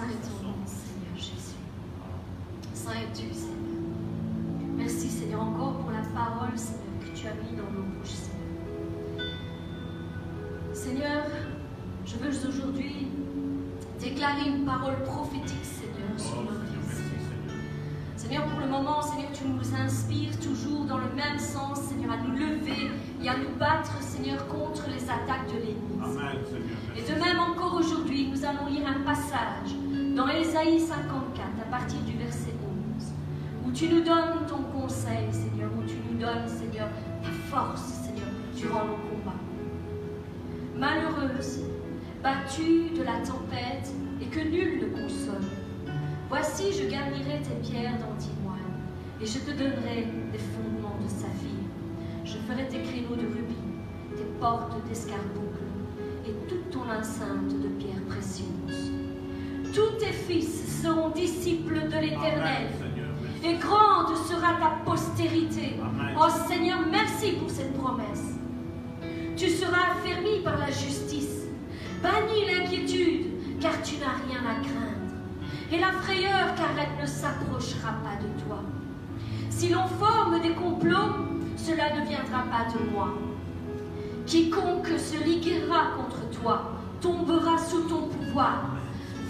Saint est ton nom, Seigneur Jésus. Saint es-tu, Seigneur. Merci, Seigneur, encore pour la parole, Seigneur, que tu as mis dans nos bouches, Seigneur. Seigneur, je veux aujourd'hui déclarer une parole prophétique, Seigneur, sur notre vie. Seigneur, pour le moment, Seigneur, tu nous inspires toujours dans le même sens, Seigneur, à nous lever et à nous battre, Seigneur, contre les attaques de l'ennemi. Et de même encore aujourd'hui, nous allons lire un passage Ésaïe 54 à partir du verset 11, où tu nous donnes ton conseil, Seigneur, où tu nous donnes, Seigneur, ta force, Seigneur, durant nos combats. Malheureuse, battue de la tempête et que nul ne console, voici je garnirai tes pierres d'antimoine et je te donnerai des fondements de saphir. Je ferai tes créneaux de rubis, tes portes d'escarboucle et toute ton enceinte de pierres précieuses. Tous tes fils seront disciples de l'Éternel, et grande sera ta postérité. Amen. Oh Seigneur, merci pour cette promesse. Tu seras affermi par la justice, banni l'inquiétude, car tu n'as rien à craindre, et la frayeur, car elle ne s'approchera pas de toi. Si l'on forme des complots, cela ne viendra pas de moi. Quiconque se liguera contre toi tombera sous ton pouvoir.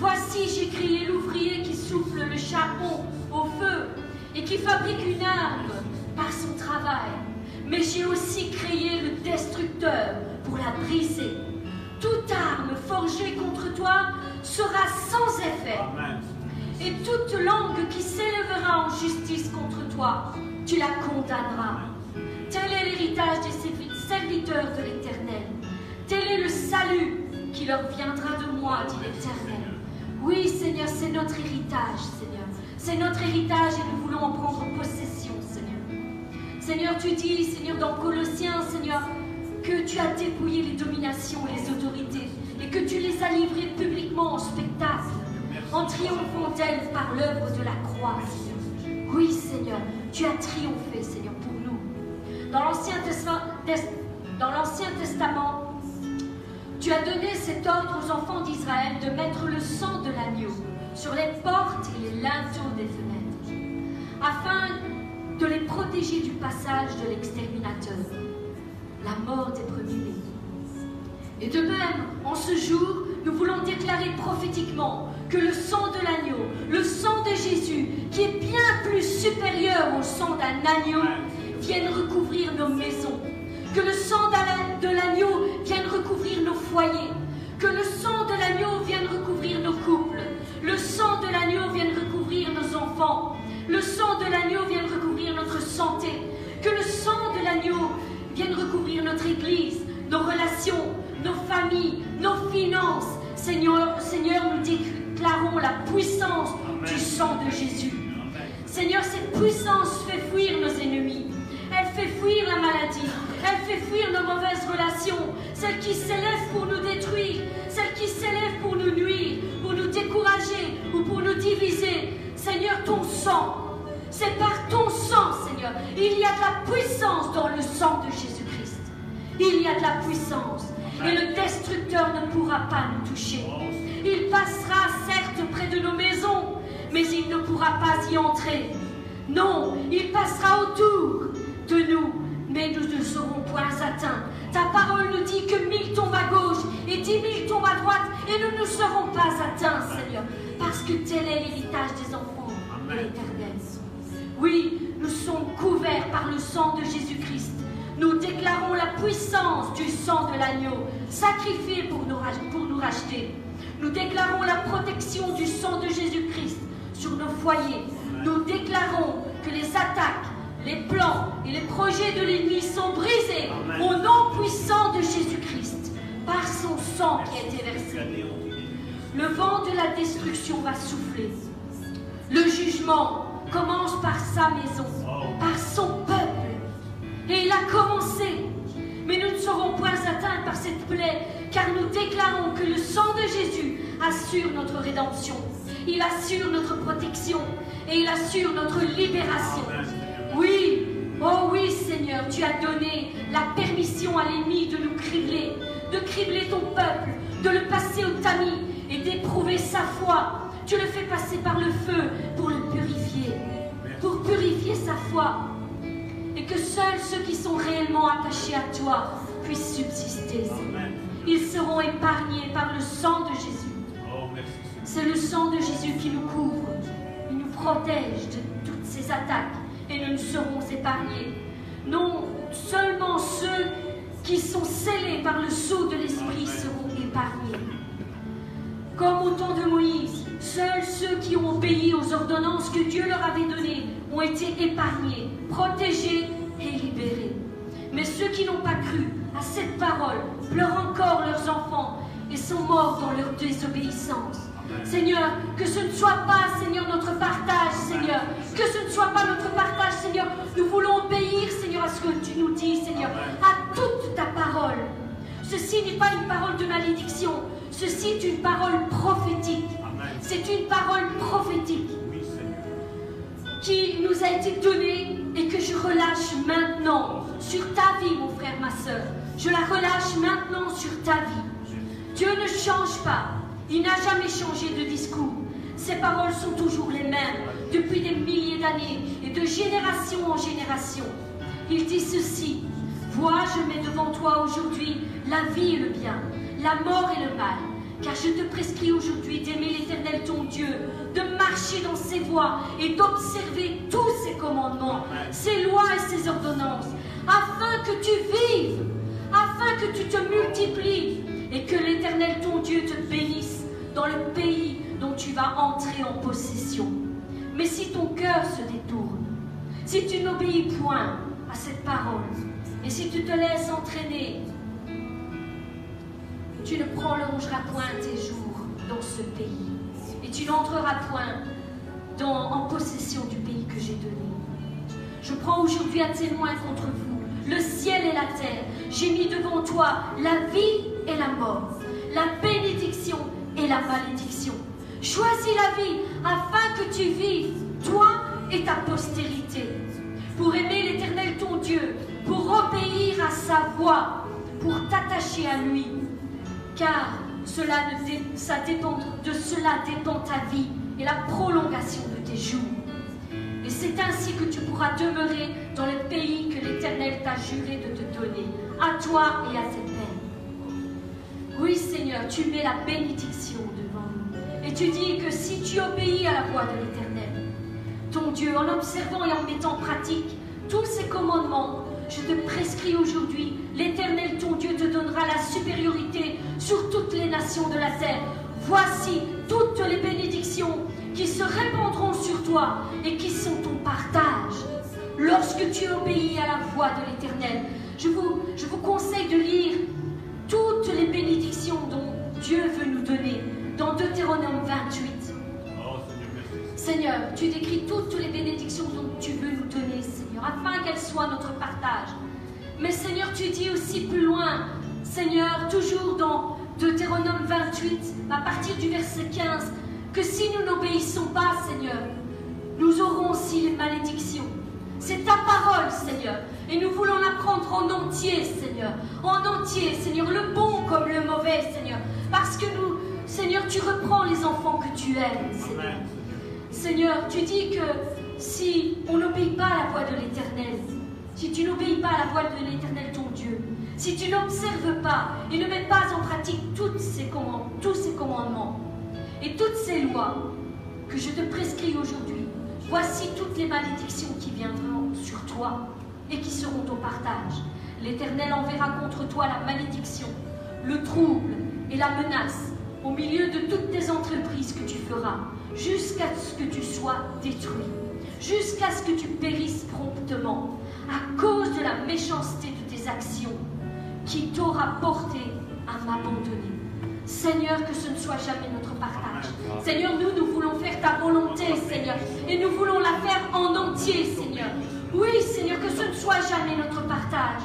Voici, j'ai créé l'ouvrier qui souffle le charbon au feu et qui fabrique une arme par son travail. Mais j'ai aussi créé le destructeur pour la briser. Toute arme forgée contre toi sera sans effet. Et toute langue qui s'élèvera en justice contre toi, tu la condamneras. Tel est l'héritage des servi- serviteurs de l'Éternel. Tel est le salut qui leur viendra de moi, dit l'Éternel. Oui, Seigneur, c'est notre héritage, Seigneur. C'est notre héritage et nous voulons en prendre possession, Seigneur. Seigneur, tu dis, Seigneur, dans Colossiens, Seigneur, que tu as dépouillé les dominations et les autorités et que tu les as livrées publiquement en spectacle, en triomphant d'elles par l'œuvre de la croix, Seigneur. Oui, Seigneur, tu as triomphé, Seigneur, pour nous. Dans l'Ancien Testament, tu as donné cet ordre aux enfants d'Israël de mettre le sang de l'agneau sur les portes et les linteaux des fenêtres, afin de les protéger du passage de l'exterminateur, la mort des premiers-nés. Et de même, en ce jour, nous voulons déclarer prophétiquement que le sang de l'agneau, le sang de Jésus, qui est bien plus supérieur au sang d'un agneau, vienne recouvrir nos maisons. Que le sang de l'agneau vienne recouvrir nos foyers. Que le sang de l'agneau vienne recouvrir nos couples. Le sang de l'agneau vienne recouvrir nos enfants. Le sang de l'agneau vienne recouvrir notre santé. Que le sang de l'agneau vienne recouvrir notre église, nos relations, nos familles, nos finances. Seigneur, Seigneur, nous déclarons la puissance du sang de Jésus. Seigneur, cette puissance fait fuir nos ennemis. Elle fait fuir la maladie. Elle fait fuir nos mauvaises relations. Celles qui s'élèvent pour nous détruire. Celles qui s'élèvent pour nous nuire, pour nous décourager ou pour nous diviser. Seigneur, ton sang. C'est par ton sang, Seigneur. Il y a de la puissance dans le sang de Jésus-Christ. Il y a de la puissance. Et le destructeur ne pourra pas nous toucher. Il passera certes près de nos maisons, mais il ne pourra pas y entrer. Non, il passera autour de nous, mais nous ne serons point atteints. Ta parole nous dit que mille tombent à gauche et dix mille tombent à droite, et nous ne serons pas atteints, Seigneur, parce que tel est l'héritage des enfants de l'Éternel. Oui, nous sommes couverts par le sang de Jésus-Christ. Nous déclarons la puissance du sang de l'agneau, sacrifié pour nous, pour nous racheter. Nous déclarons la protection du sang de Jésus-Christ sur nos foyers. Nous déclarons que les attaques, les plans et les projets de l'ennemi sont brisés Amen. au nom puissant de Jésus-Christ, par son sang qui a été versé. Le vent de la destruction va souffler. Le jugement commence par sa maison, par son peuple. Et il a commencé. Mais nous ne serons point atteints par cette plaie, car nous déclarons que le sang de Jésus assure notre rédemption. Il assure notre protection et il assure notre libération. Oui, oh oui Seigneur, tu as donné la permission à l'ennemi de nous cribler, de cribler ton peuple, de le passer au tamis et d'éprouver sa foi. tu le fais passer par le feu pour le purifier, pour purifier sa foi. Et que seuls ceux qui sont réellement attachés à toi puissent subsister. Ils seront épargnés par le sang de Jésus. Oh. C'est le sang de Jésus qui nous couvre, il nous protège de toutes ces attaques et nous serons épargnés. Non seulement ceux qui sont scellés par le sceau de l'Esprit seront épargnés. Comme au temps de Moïse, seuls ceux qui ont obéi aux ordonnances que Dieu leur avait données ont été épargnés, protégés et libérés. Mais ceux qui n'ont pas cru à cette parole pleurent encore leurs enfants et sont morts dans leur désobéissance. Seigneur, que ce ne soit pas, Seigneur, notre partage, Seigneur. Que ce ne soit pas notre partage, Seigneur. Nous voulons obéir, Seigneur, à ce que tu nous dis, Seigneur, à toute ta parole. Ceci n'est pas une parole de malédiction. Ceci est une parole prophétique. C'est une parole prophétique qui nous a été donnée et que je relâche maintenant sur ta vie, mon frère, ma soeur. Je la relâche maintenant sur ta vie. Dieu ne change pas. Il n'a jamais changé de discours. Ses paroles sont toujours les mêmes depuis des milliers d'années et de génération en génération. Il dit ceci. Vois, je mets devant toi aujourd'hui la vie et le bien, la mort et le mal. Car je te prescris aujourd'hui d'aimer l'Éternel ton Dieu, de marcher dans ses voies et d'observer tous ses commandements, ses lois et ses ordonnances, afin que tu vives, afin que tu te multiplies et que l'Éternel ton Dieu te bénisse dans le pays dont tu vas entrer en possession. Mais si ton cœur se détourne, si tu n'obéis point à cette parole, et si tu te laisses entraîner, tu ne prolongeras point tes jours dans ce pays, et tu n'entreras point en possession du pays que j'ai donné. Je prends aujourd'hui un témoin contre vous, le ciel et la terre. J'ai mis devant toi la vie et la mort, la bénédiction et la malédiction. Choisis la vie afin que tu vives, toi et ta postérité, pour aimer l'Éternel ton Dieu, pour obéir à sa voix, pour t'attacher à lui, car cela dépend, de cela dépend ta vie et la prolongation de tes jours. Et c'est ainsi que tu pourras demeurer dans le pays que l'Éternel t'a juré de te donner, à toi et à tes. Oui, Seigneur, tu mets la bénédiction devant nous. Et tu dis que si tu obéis à la voix de l'Éternel, ton Dieu, en observant et en mettant en pratique tous ces commandements, je te prescris aujourd'hui, l'Éternel ton Dieu te donnera la supériorité sur toutes les nations de la terre. Voici toutes les bénédictions qui se répandront sur toi et qui sont ton partage. Lorsque tu obéis à la voix de l'Éternel, je vous, je vous conseille de lire toutes les bénédictions dont Dieu veut nous donner dans Deutéronome 28. Oh, Seigneur, merci. Seigneur, tu décris toutes les bénédictions dont tu veux nous donner, Seigneur, afin qu'elles soient notre partage. Mais Seigneur, tu dis aussi plus loin, Seigneur, toujours dans Deutéronome 28, à partir du verset 15, que si nous n'obéissons pas, Seigneur, nous aurons aussi les malédictions. C'est ta parole, Seigneur. Et nous voulons la prendre en entier, Seigneur. En entier, Seigneur, le bon comme le mauvais, Seigneur. Parce que nous, Seigneur, tu reprends les enfants que tu aimes, Seigneur. Amen, Seigneur, tu dis que si on n'obéit pas à la voix de l'Éternel, si tu n'obéis pas à la voix de l'Éternel ton Dieu, si tu n'observes pas et ne mets pas en pratique toutes ces tous ces commandements et toutes ces lois que je te prescris aujourd'hui, voici toutes les malédictions qui viendront sur toi et qui seront ton partage. L'Éternel enverra contre toi la malédiction, le trouble et la menace au milieu de toutes tes entreprises que tu feras, jusqu'à ce que tu sois détruit, jusqu'à ce que tu périsses promptement, à cause de la méchanceté de tes actions, qui t'aura porté à m'abandonner. Seigneur, que ce ne soit jamais notre partage. Seigneur, nous, nous voulons faire ta volonté, Seigneur, et nous voulons la faire en entier, Seigneur. Oui, Seigneur, que ce ne soit jamais notre partage,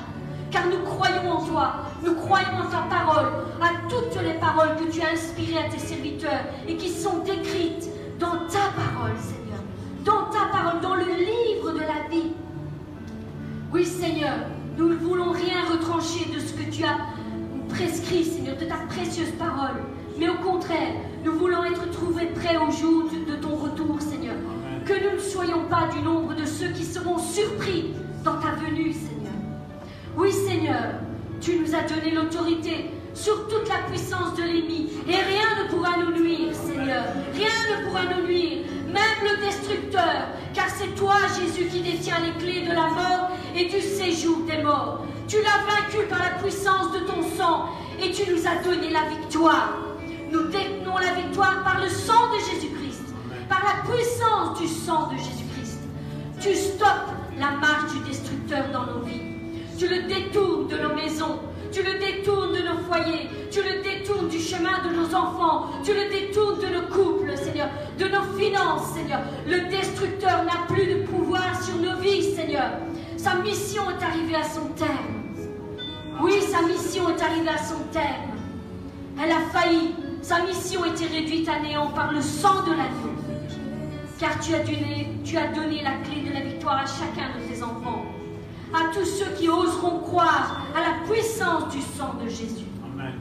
car nous croyons en toi, nous croyons en ta parole, à toutes les paroles que tu as inspirées à tes serviteurs et qui sont décrites dans ta parole, Seigneur, dans ta parole, dans le livre de la vie. Oui, Seigneur, nous ne voulons rien retrancher de ce que tu as prescrit, Seigneur, de ta précieuse parole. Mais au contraire, nous voulons être trouvés prêts prêt au jour de de ton retour, Seigneur. Amen. Que nous ne soyons pas du nombre de ceux qui seront surpris dans ta venue, Seigneur. Oui, Seigneur, tu nous as donné l'autorité sur toute la puissance de l'ennemi. Et rien ne pourra nous nuire, Seigneur. Rien ne pourra nous nuire. Même le destructeur. Car c'est toi, Jésus, qui détiens les clés de la mort et du séjour des morts. Tu l'as vaincu par la puissance de ton sang et tu nous as donné la victoire. Nous détenons la victoire par le sang de Jésus-Christ, par la puissance du sang de Jésus-Christ. Tu stoppes la marche du destructeur dans nos vies. Tu le détournes de nos maisons. Tu le détournes de nos foyers. Tu le détournes du chemin de nos enfants. Tu le détournes de nos couples, Seigneur. De nos finances, Seigneur. Le destructeur n'a plus de pouvoir sur nos vies, Seigneur. Sa mission est arrivée à son terme. Oui, sa mission est arrivée à son terme. Elle a failli. Sa mission était réduite à néant par le sang de l'agneau. Car tu as, donné, tu as donné la clé de la victoire à chacun de tes enfants. À tous ceux qui oseront croire à la puissance du sang de Jésus. Amen.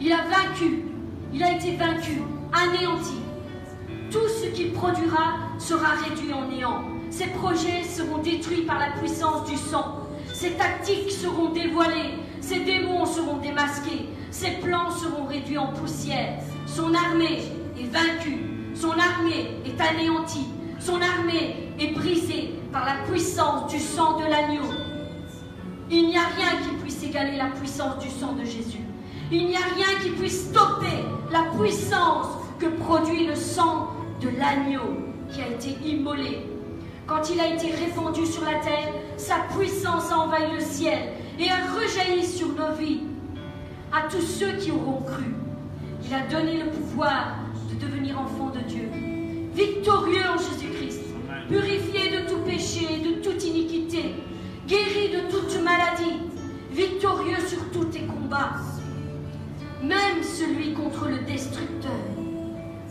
Il a vaincu. Il a été vaincu, anéanti. Tout ce qu'il produira sera réduit en néant. Ses projets seront détruits par la puissance du sang. Ses tactiques seront dévoilées. Ses démons seront démasqués. Ses plans seront réduits en poussière. Son armée est vaincue. Son armée est anéantie. Son armée est brisée par la puissance du sang de l'agneau. Il n'y a rien qui puisse égaler la puissance du sang de Jésus. Il n'y a rien qui puisse stopper la puissance que produit le sang de l'agneau qui a été immolé. Quand il a été répandu sur la terre, sa puissance a envahi le ciel et a rejailli sur nos vies. À tous ceux qui auront cru, il a donné le pouvoir de devenir enfants de Dieu, victorieux en Jésus-Christ, purifié de tout péché, de toute iniquité, guéri de toute maladie, victorieux sur tous tes combats, même celui contre le destructeur.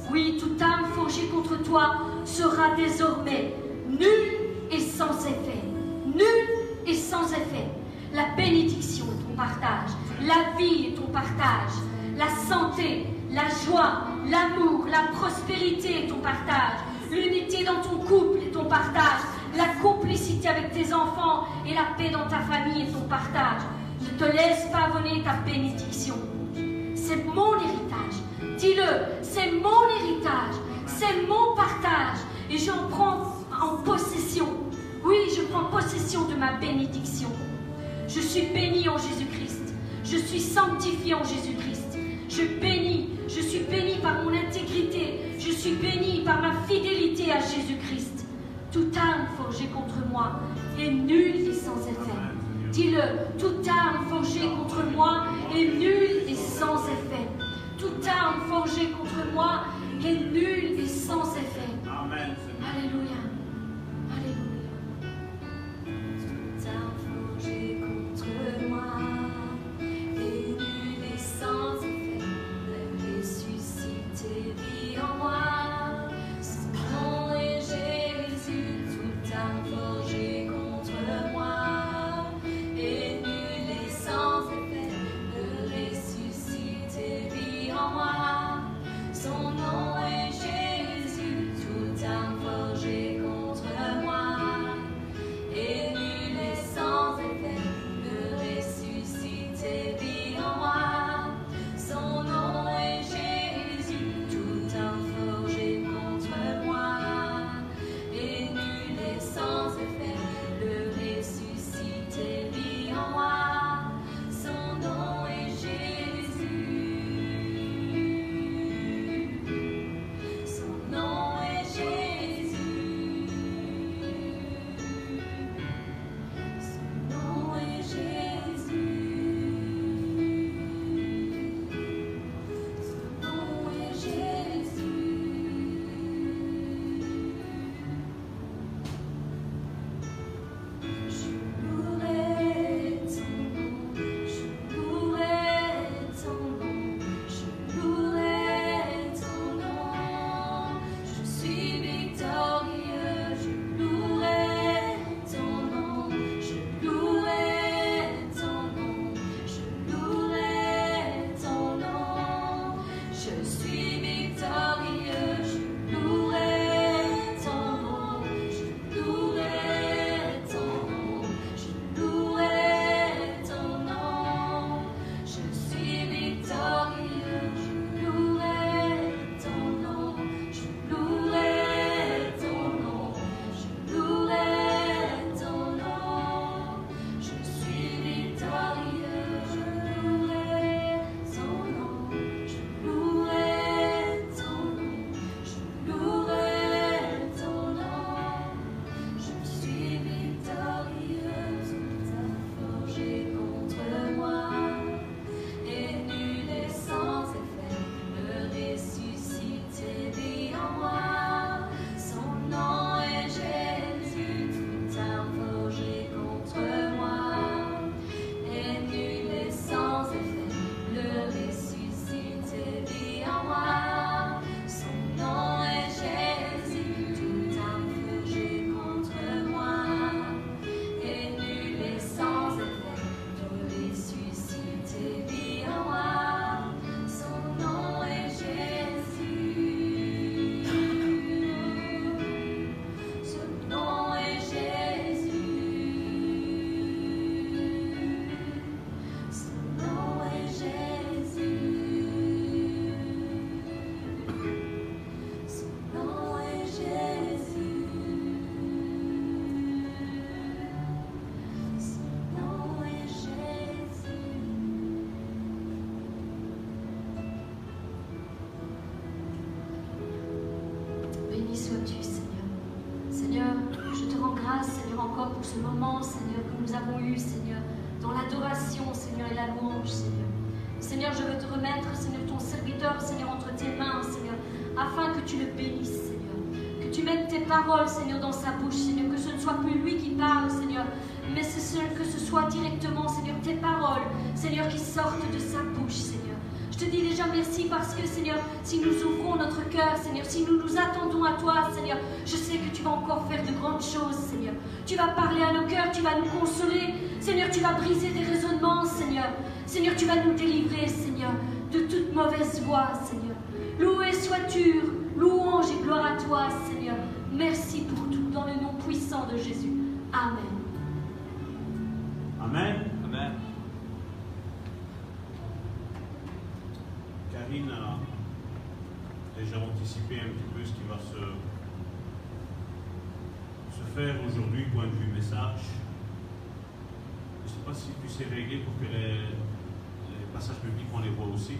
Oui, toute âme forgée contre toi sera désormais nulle et sans effet. Nulle et sans effet. La bénédiction est ton partage. La vie est ton partage. La santé, la joie, l'amour, la prospérité est ton partage. L'unité dans ton couple est ton partage. La complicité avec tes enfants et la paix dans ta famille est ton partage. Ne te laisse pas voler ta bénédiction. C'est mon héritage. Dis-le, c'est mon héritage. C'est mon partage. Et j'en prends en possession. Oui, je prends possession de ma bénédiction. Je suis béni en Jésus-Christ. Je suis sanctifié en Jésus-Christ. Je bénis. Je suis béni par mon intégrité. Je suis béni par ma fidélité à Jésus-Christ. Toute arme forgée contre moi est nulle et sans effet. Dis-le, toute arme forgée contre moi est nulle et sans effet. Toute arme forgée contre moi est nulle et sans effet. Amen. Alléluia. Seigneur, dans sa bouche, Seigneur. Que ce ne soit plus lui qui parle, Seigneur, mais que ce soit directement, Seigneur, tes paroles, Seigneur, qui sortent de sa bouche, Seigneur. Je te dis déjà merci parce que, Seigneur, si nous ouvrons notre cœur, Seigneur, si nous nous attendons à toi, Seigneur, je sais que tu vas encore faire de grandes choses, Seigneur. Tu vas parler à nos cœurs, tu vas nous consoler, Seigneur, tu vas briser des raisonnements, Seigneur. Seigneur, tu vas nous délivrer, Seigneur, de toute mauvaise voie, Seigneur. Loué sois-tu, louange et gloire à toi, Seigneur. Merci pour tout, dans le nom puissant de Jésus. Amen. Amen. Amen. Karine a déjà anticipé un petit peu ce qui va se, se faire aujourd'hui, point de vue message. Je ne sais pas si tu sais régler pour que les, les passages publics, on les voit aussi.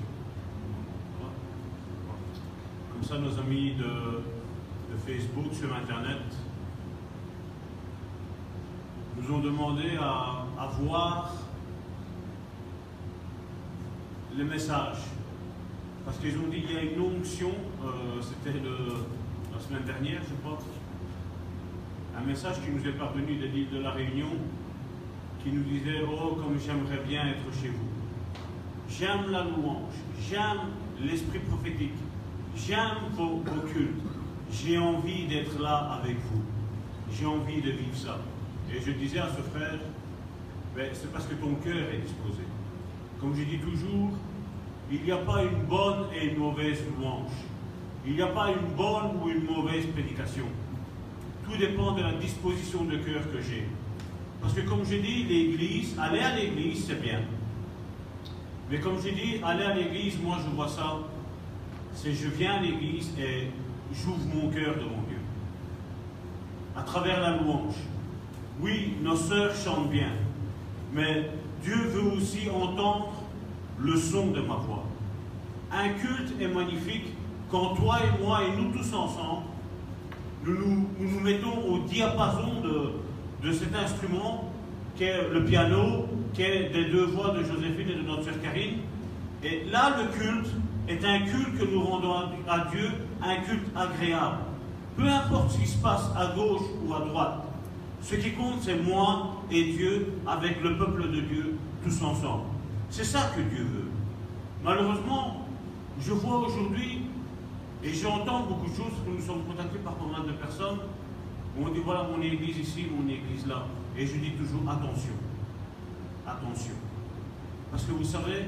Comme ça, nos amis de, Facebook, sur Internet, nous ont demandé à, voir les messages. Parce qu'ils ont dit qu'il y a une onction, euh, c'était la semaine dernière, je crois, un message qui nous est parvenu de l'île de la Réunion, qui nous disait Oh, comme j'aimerais bien être chez vous. J'aime la louange, j'aime l'esprit prophétique, j'aime vos, vos cultes. J'ai envie d'être là avec vous. J'ai envie de vivre ça. Et je disais à ce frère Ben, C'est parce que ton cœur est disposé. Comme je dis toujours, il n'y a pas une bonne et une mauvaise louange. Il n'y a pas une bonne ou une mauvaise prédication. Tout dépend de la disposition de cœur que j'ai. Parce que comme je dis, l'église, aller à l'église, c'est bien. Mais comme je dis, aller à l'église, moi je vois ça, c'est je viens à l'église et j'ouvre mon cœur devant Dieu. À travers la louange. Oui, nos sœurs chantent bien, mais Dieu veut aussi entendre le son de ma voix. Un culte est magnifique quand toi et moi et nous tous ensemble, nous nous, mettons au diapason de, de cet instrument qu'est le piano, qu'est des deux voix de Joséphine et de notre sœur Karine. Et là, le culte est un culte que nous rendons à Dieu, un culte agréable. Peu importe ce qui se passe à gauche ou à droite, ce qui compte, c'est moi et Dieu avec le peuple de Dieu tous ensemble. C'est ça que Dieu veut. Malheureusement, je vois aujourd'hui et j'entends beaucoup de choses que nous sommes contactés par pas mal de personnes. On dit voilà mon église ici, mon église là. Et je dis toujours attention. Attention. Parce que vous savez,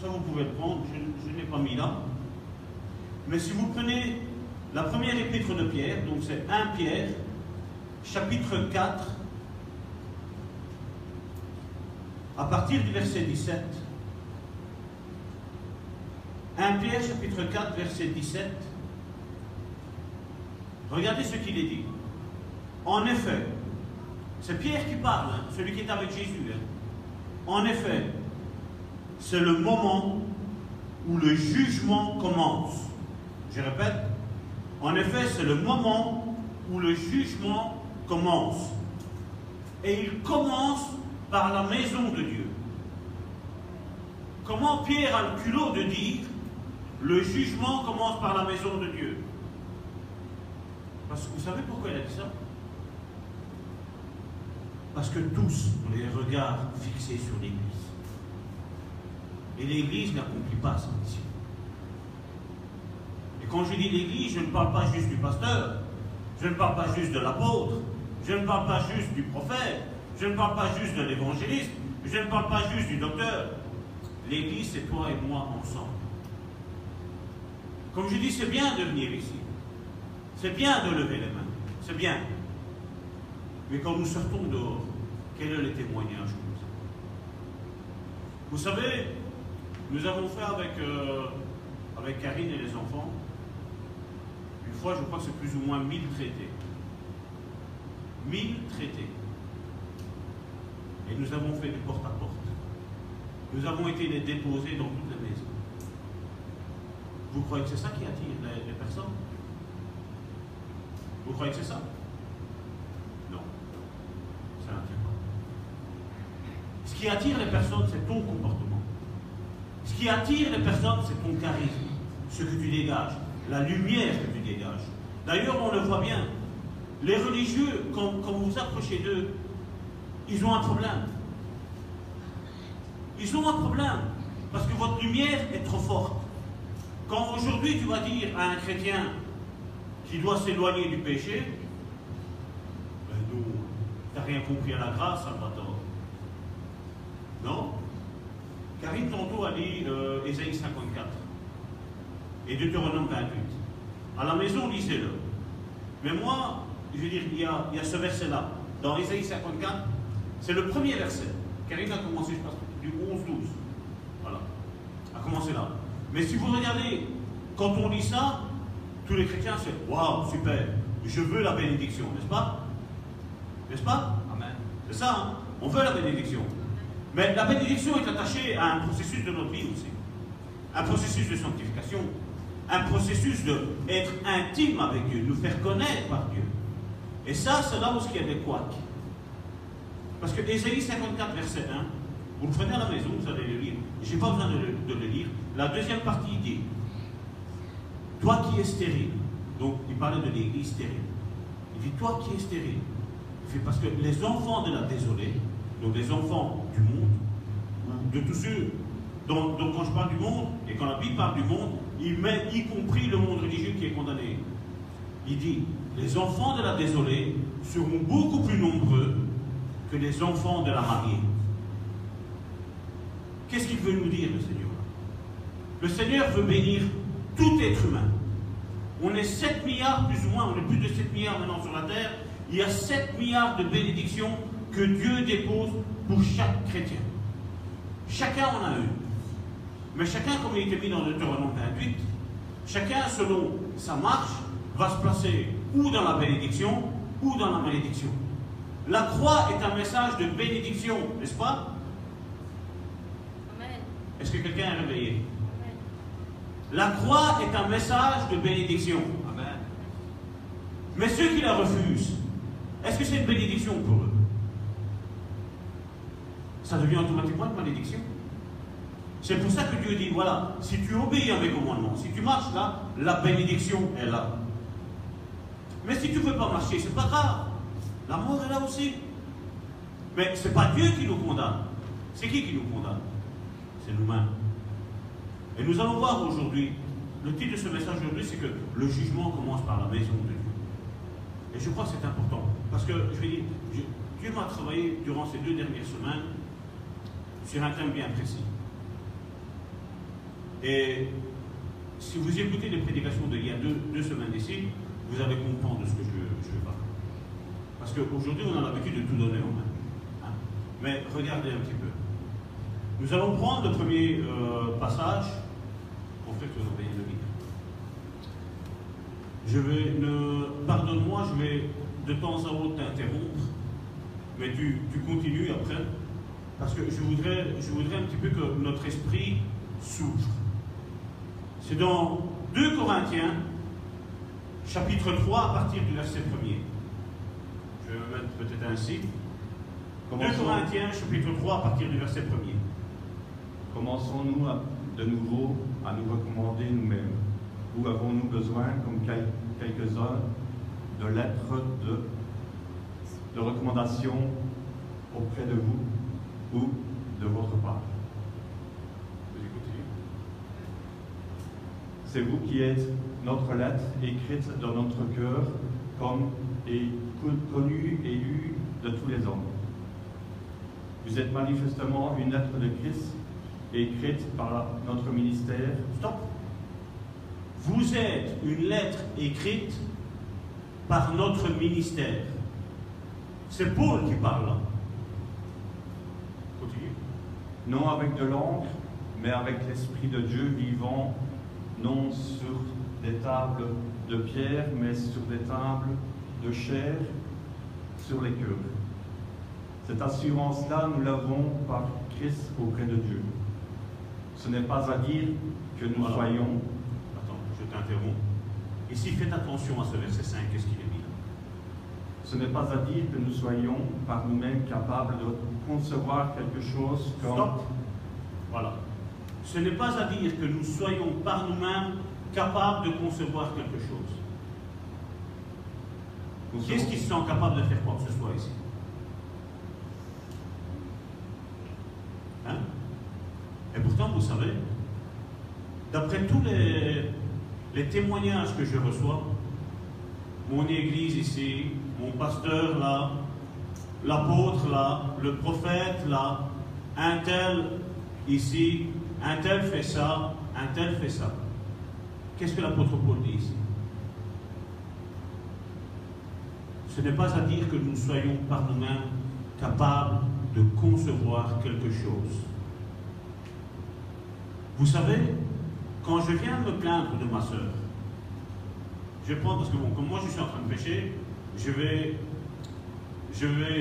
ça vous pouvez le prendre, je, je n'ai pas mis là. Mais si vous prenez la première épître de Pierre, donc c'est 1 Pierre, chapitre 4, à partir du verset 17. 1 Pierre chapitre 4 verset 17. Regardez ce qu'il est dit. En effet, c'est Pierre qui parle, hein, celui qui est avec Jésus. hein. En effet, c'est le moment où le jugement commence. Je répète, en effet, c'est le moment où le jugement commence. Et il commence par la maison de Dieu. Comment Pierre a le culot de dire le jugement commence par la maison de Dieu? Parce que vous savez pourquoi il a dit ça? Parce que tous ont les regards fixés sur l'Église. Et l'Église n'accomplit pas sa mission. Quand je dis l'Église, je ne parle pas juste du pasteur, je ne parle pas juste de l'apôtre, je ne parle pas juste du prophète, je ne parle pas juste de l'évangéliste, je ne parle pas juste du docteur. L'Église, c'est toi et moi ensemble. Comme je dis, c'est bien de venir ici. C'est bien de lever les mains. C'est bien. Mais quand nous sortons dehors, quel est le témoignage que nous avons? Vous savez, nous avons fait avec, euh, avec Karine et les enfants, une fois, je crois que c'est plus ou moins 1000 traités. 1000 traités. Et nous avons fait du porte-à-porte. Nous avons été les déposer dans toutes les maisons. Vous croyez que c'est ça qui attire les, les personnes? Vous croyez que c'est ça? Non. Ça n'attire pas. Ce qui attire les personnes, c'est ton comportement. Ce qui attire les personnes, c'est ton charisme, ce que tu dégages, la lumière que tu dégages. D'ailleurs, on le voit bien. Les religieux, quand, vous vous approchez d'eux, ils ont un problème. Ils ont un problème. Parce que votre lumière est trop forte. Quand aujourd'hui tu vas dire à un chrétien qui doit s'éloigner du péché, ben nous, tu n'as rien compris à la grâce, Salvatore. Non? Karine tantôt a dit euh, Ésaïe 54 et Deutéronome 28. À la maison, lisez-le. Mais moi, je veux dire, il y a, il y a ce verset-là, dans Ésaïe 54, c'est le premier verset. Karine a commencé, je pense, du 11-12. Voilà. A commencé là. Mais si vous regardez, quand on lit ça, tous les chrétiens, c'est Waouh, super, je veux la bénédiction, n'est-ce pas? N'est-ce pas? Amen. C'est ça, hein on veut la bénédiction. Mais la bénédiction est attachée à un processus de notre vie aussi. Un processus de sanctification. Un processus d'être intime avec Dieu, nous faire connaître par Dieu. Et ça, c'est là où il y a des couacs. Parce que Ésaïe 54, verset 1, vous le prenez à la maison, vous allez le lire. Je n'ai pas besoin de le, lire. La deuxième partie dit Toi qui es stérile, donc il parlait de l'église stérile. Il dit Toi qui es stérile. Il fait parce que les enfants de la désolée, donc les enfants du monde, de tous ceux dont quand je parle du monde, et quand la Bible parle du monde, il met y compris le monde religieux qui est condamné. Il dit Les enfants de la désolée seront beaucoup plus nombreux que les enfants de la mariée. Qu'est-ce qu'il veut nous dire, le Seigneur? Le Seigneur veut bénir tout être humain. On est 7 milliards, plus ou moins, on est plus de 7 milliards maintenant sur la terre. Il y a 7 milliards de bénédictions que Dieu dépose pour chaque chrétien. Chacun en a une. Mais chacun, comme il était mis dans le Deutéronome 28, chacun, selon sa marche, va se placer ou dans la bénédiction ou dans la malédiction. La croix est un message de bénédiction, n'est-ce pas? Amen. Est-ce que quelqu'un est réveillé? Amen. La croix est un message de bénédiction. Amen. Mais ceux qui la refusent, est-ce que c'est une bénédiction pour eux? Ça devient automatiquement une malédiction. C'est pour ça que Dieu dit, voilà, si tu obéis à mes commandements, si tu marches là, la bénédiction est là. Mais si tu ne veux pas marcher, c'est pas grave. La mort est là aussi. Mais ce n'est pas Dieu qui nous condamne. C'est qui qui nous condamne? C'est nous-mêmes. Et nous allons voir aujourd'hui, le titre de ce message aujourd'hui, c'est que le jugement commence par la maison de Dieu. Et je crois que c'est important. Parce que, je vais dire, Dieu m'a travaillé durant ces deux dernières semaines sur un thème bien précis. Et si vous écoutez les prédications d'il y a deux, semaines d'ici, vous allez comprendre de ce que je, je parle. Parce qu'aujourd'hui, on a l'habitude de tout donner en main. hein. Mais regardez un petit peu. Nous allons prendre le premier euh, passage. En fait, vous envoyez le livre. Je vais, ne, pardonne-moi, je vais de temps à autre t'interrompre, mais tu, tu continues après, parce que je voudrais, je voudrais un petit peu que notre esprit s'ouvre. C'est dans 2 Corinthiens, chapitre 3, à partir du verset 1er. Je vais me mettre peut-être ainsi. 2 Commençons- Corinthiens, chapitre 3, à partir du verset 1er. Commençons-nous de nouveau à nous recommander nous-mêmes Ou avons-nous besoin, comme quel- quelques-uns, de lettres de, de recommandation auprès de vous ou de votre part Vous écoutez C'est vous qui êtes notre lettre écrite dans notre cœur, comme et connue et lue de tous les hommes. Vous êtes manifestement une lettre de Christ écrite par notre ministère Stop. Vous êtes une lettre écrite par notre ministère. C'est Paul qui parle. Continue. non avec de l'encre, mais avec l'Esprit de Dieu vivant, non sur des tables de pierre, mais sur des tables de chair, sur les cœurs. Cette assurance-là, nous l'avons par Christ auprès de Dieu. Ce n'est pas à dire que nous Voilà. soyons, Attends, je t'interromps. Ici, faites attention à ce verset 5, qu'est-ce qu'il est mis là? Ce n'est pas à dire que nous soyons par nous-mêmes capables de concevoir quelque chose comme... Stop. Voilà. Ce n'est pas à dire que nous soyons par nous-mêmes capables de concevoir quelque chose. Nous Qui est-ce serons- qui se sent capable de faire quoi que ce soit ici? Hein? Et pourtant, vous savez, d'après tous les, les témoignages que je reçois, mon église ici, mon pasteur là, l'apôtre là, le prophète là, un tel ici, un tel fait ça, un tel fait ça. Qu'est-ce que l'apôtre Paul dit ici? Ce n'est pas à dire que nous soyons par nous-mêmes capables de concevoir quelque chose. Vous savez, quand je viens me plaindre de ma sœur, je prendre, parce que bon, comme moi je suis en train de pécher, je vais,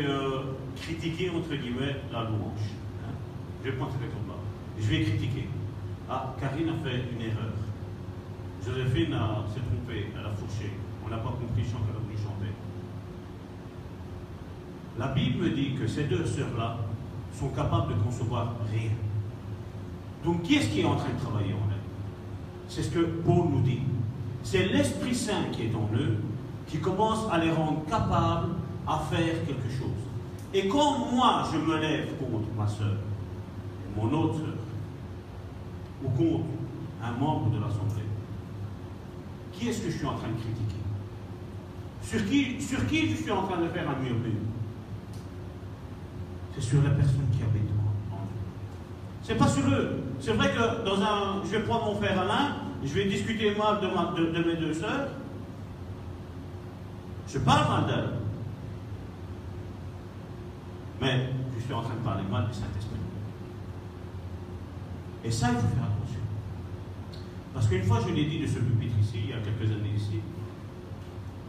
euh, critiquer entre guillemets la louange. hein. Je vais prendre cet exemple-là. Je vais critiquer. Ah, Karine a fait une erreur. Joséphine s'est trompée, elle a fourché. On n'a pas compris le chant qu'elle a voulu. La Bible dit que ces deux sœurs-là sont capables de concevoir rien. Donc, qui est-ce qui est en train de travailler en elles? C'est ce que Paul nous dit. C'est l'Esprit Saint qui est en eux qui commence à les rendre capables à faire quelque chose. Et quand moi je me lève contre ma sœur, mon autre sœur, ou contre un membre de l'Assemblée, qui est-ce que je suis en train de critiquer? Sur qui, sur qui je suis en train de faire un murmure C'est sur la personne qui habite en eux. C'est pas sur eux. C'est vrai que dans un. Je vais prendre mon frère Alain, je vais discuter mal de, mes deux sœurs. Je parle mal d'elles. Mais je suis en train de parler mal du Saint-Esprit. Et ça, il faut faire. Parce qu'une fois, je l'ai dit de ce pupitre ici, il y a quelques années ici,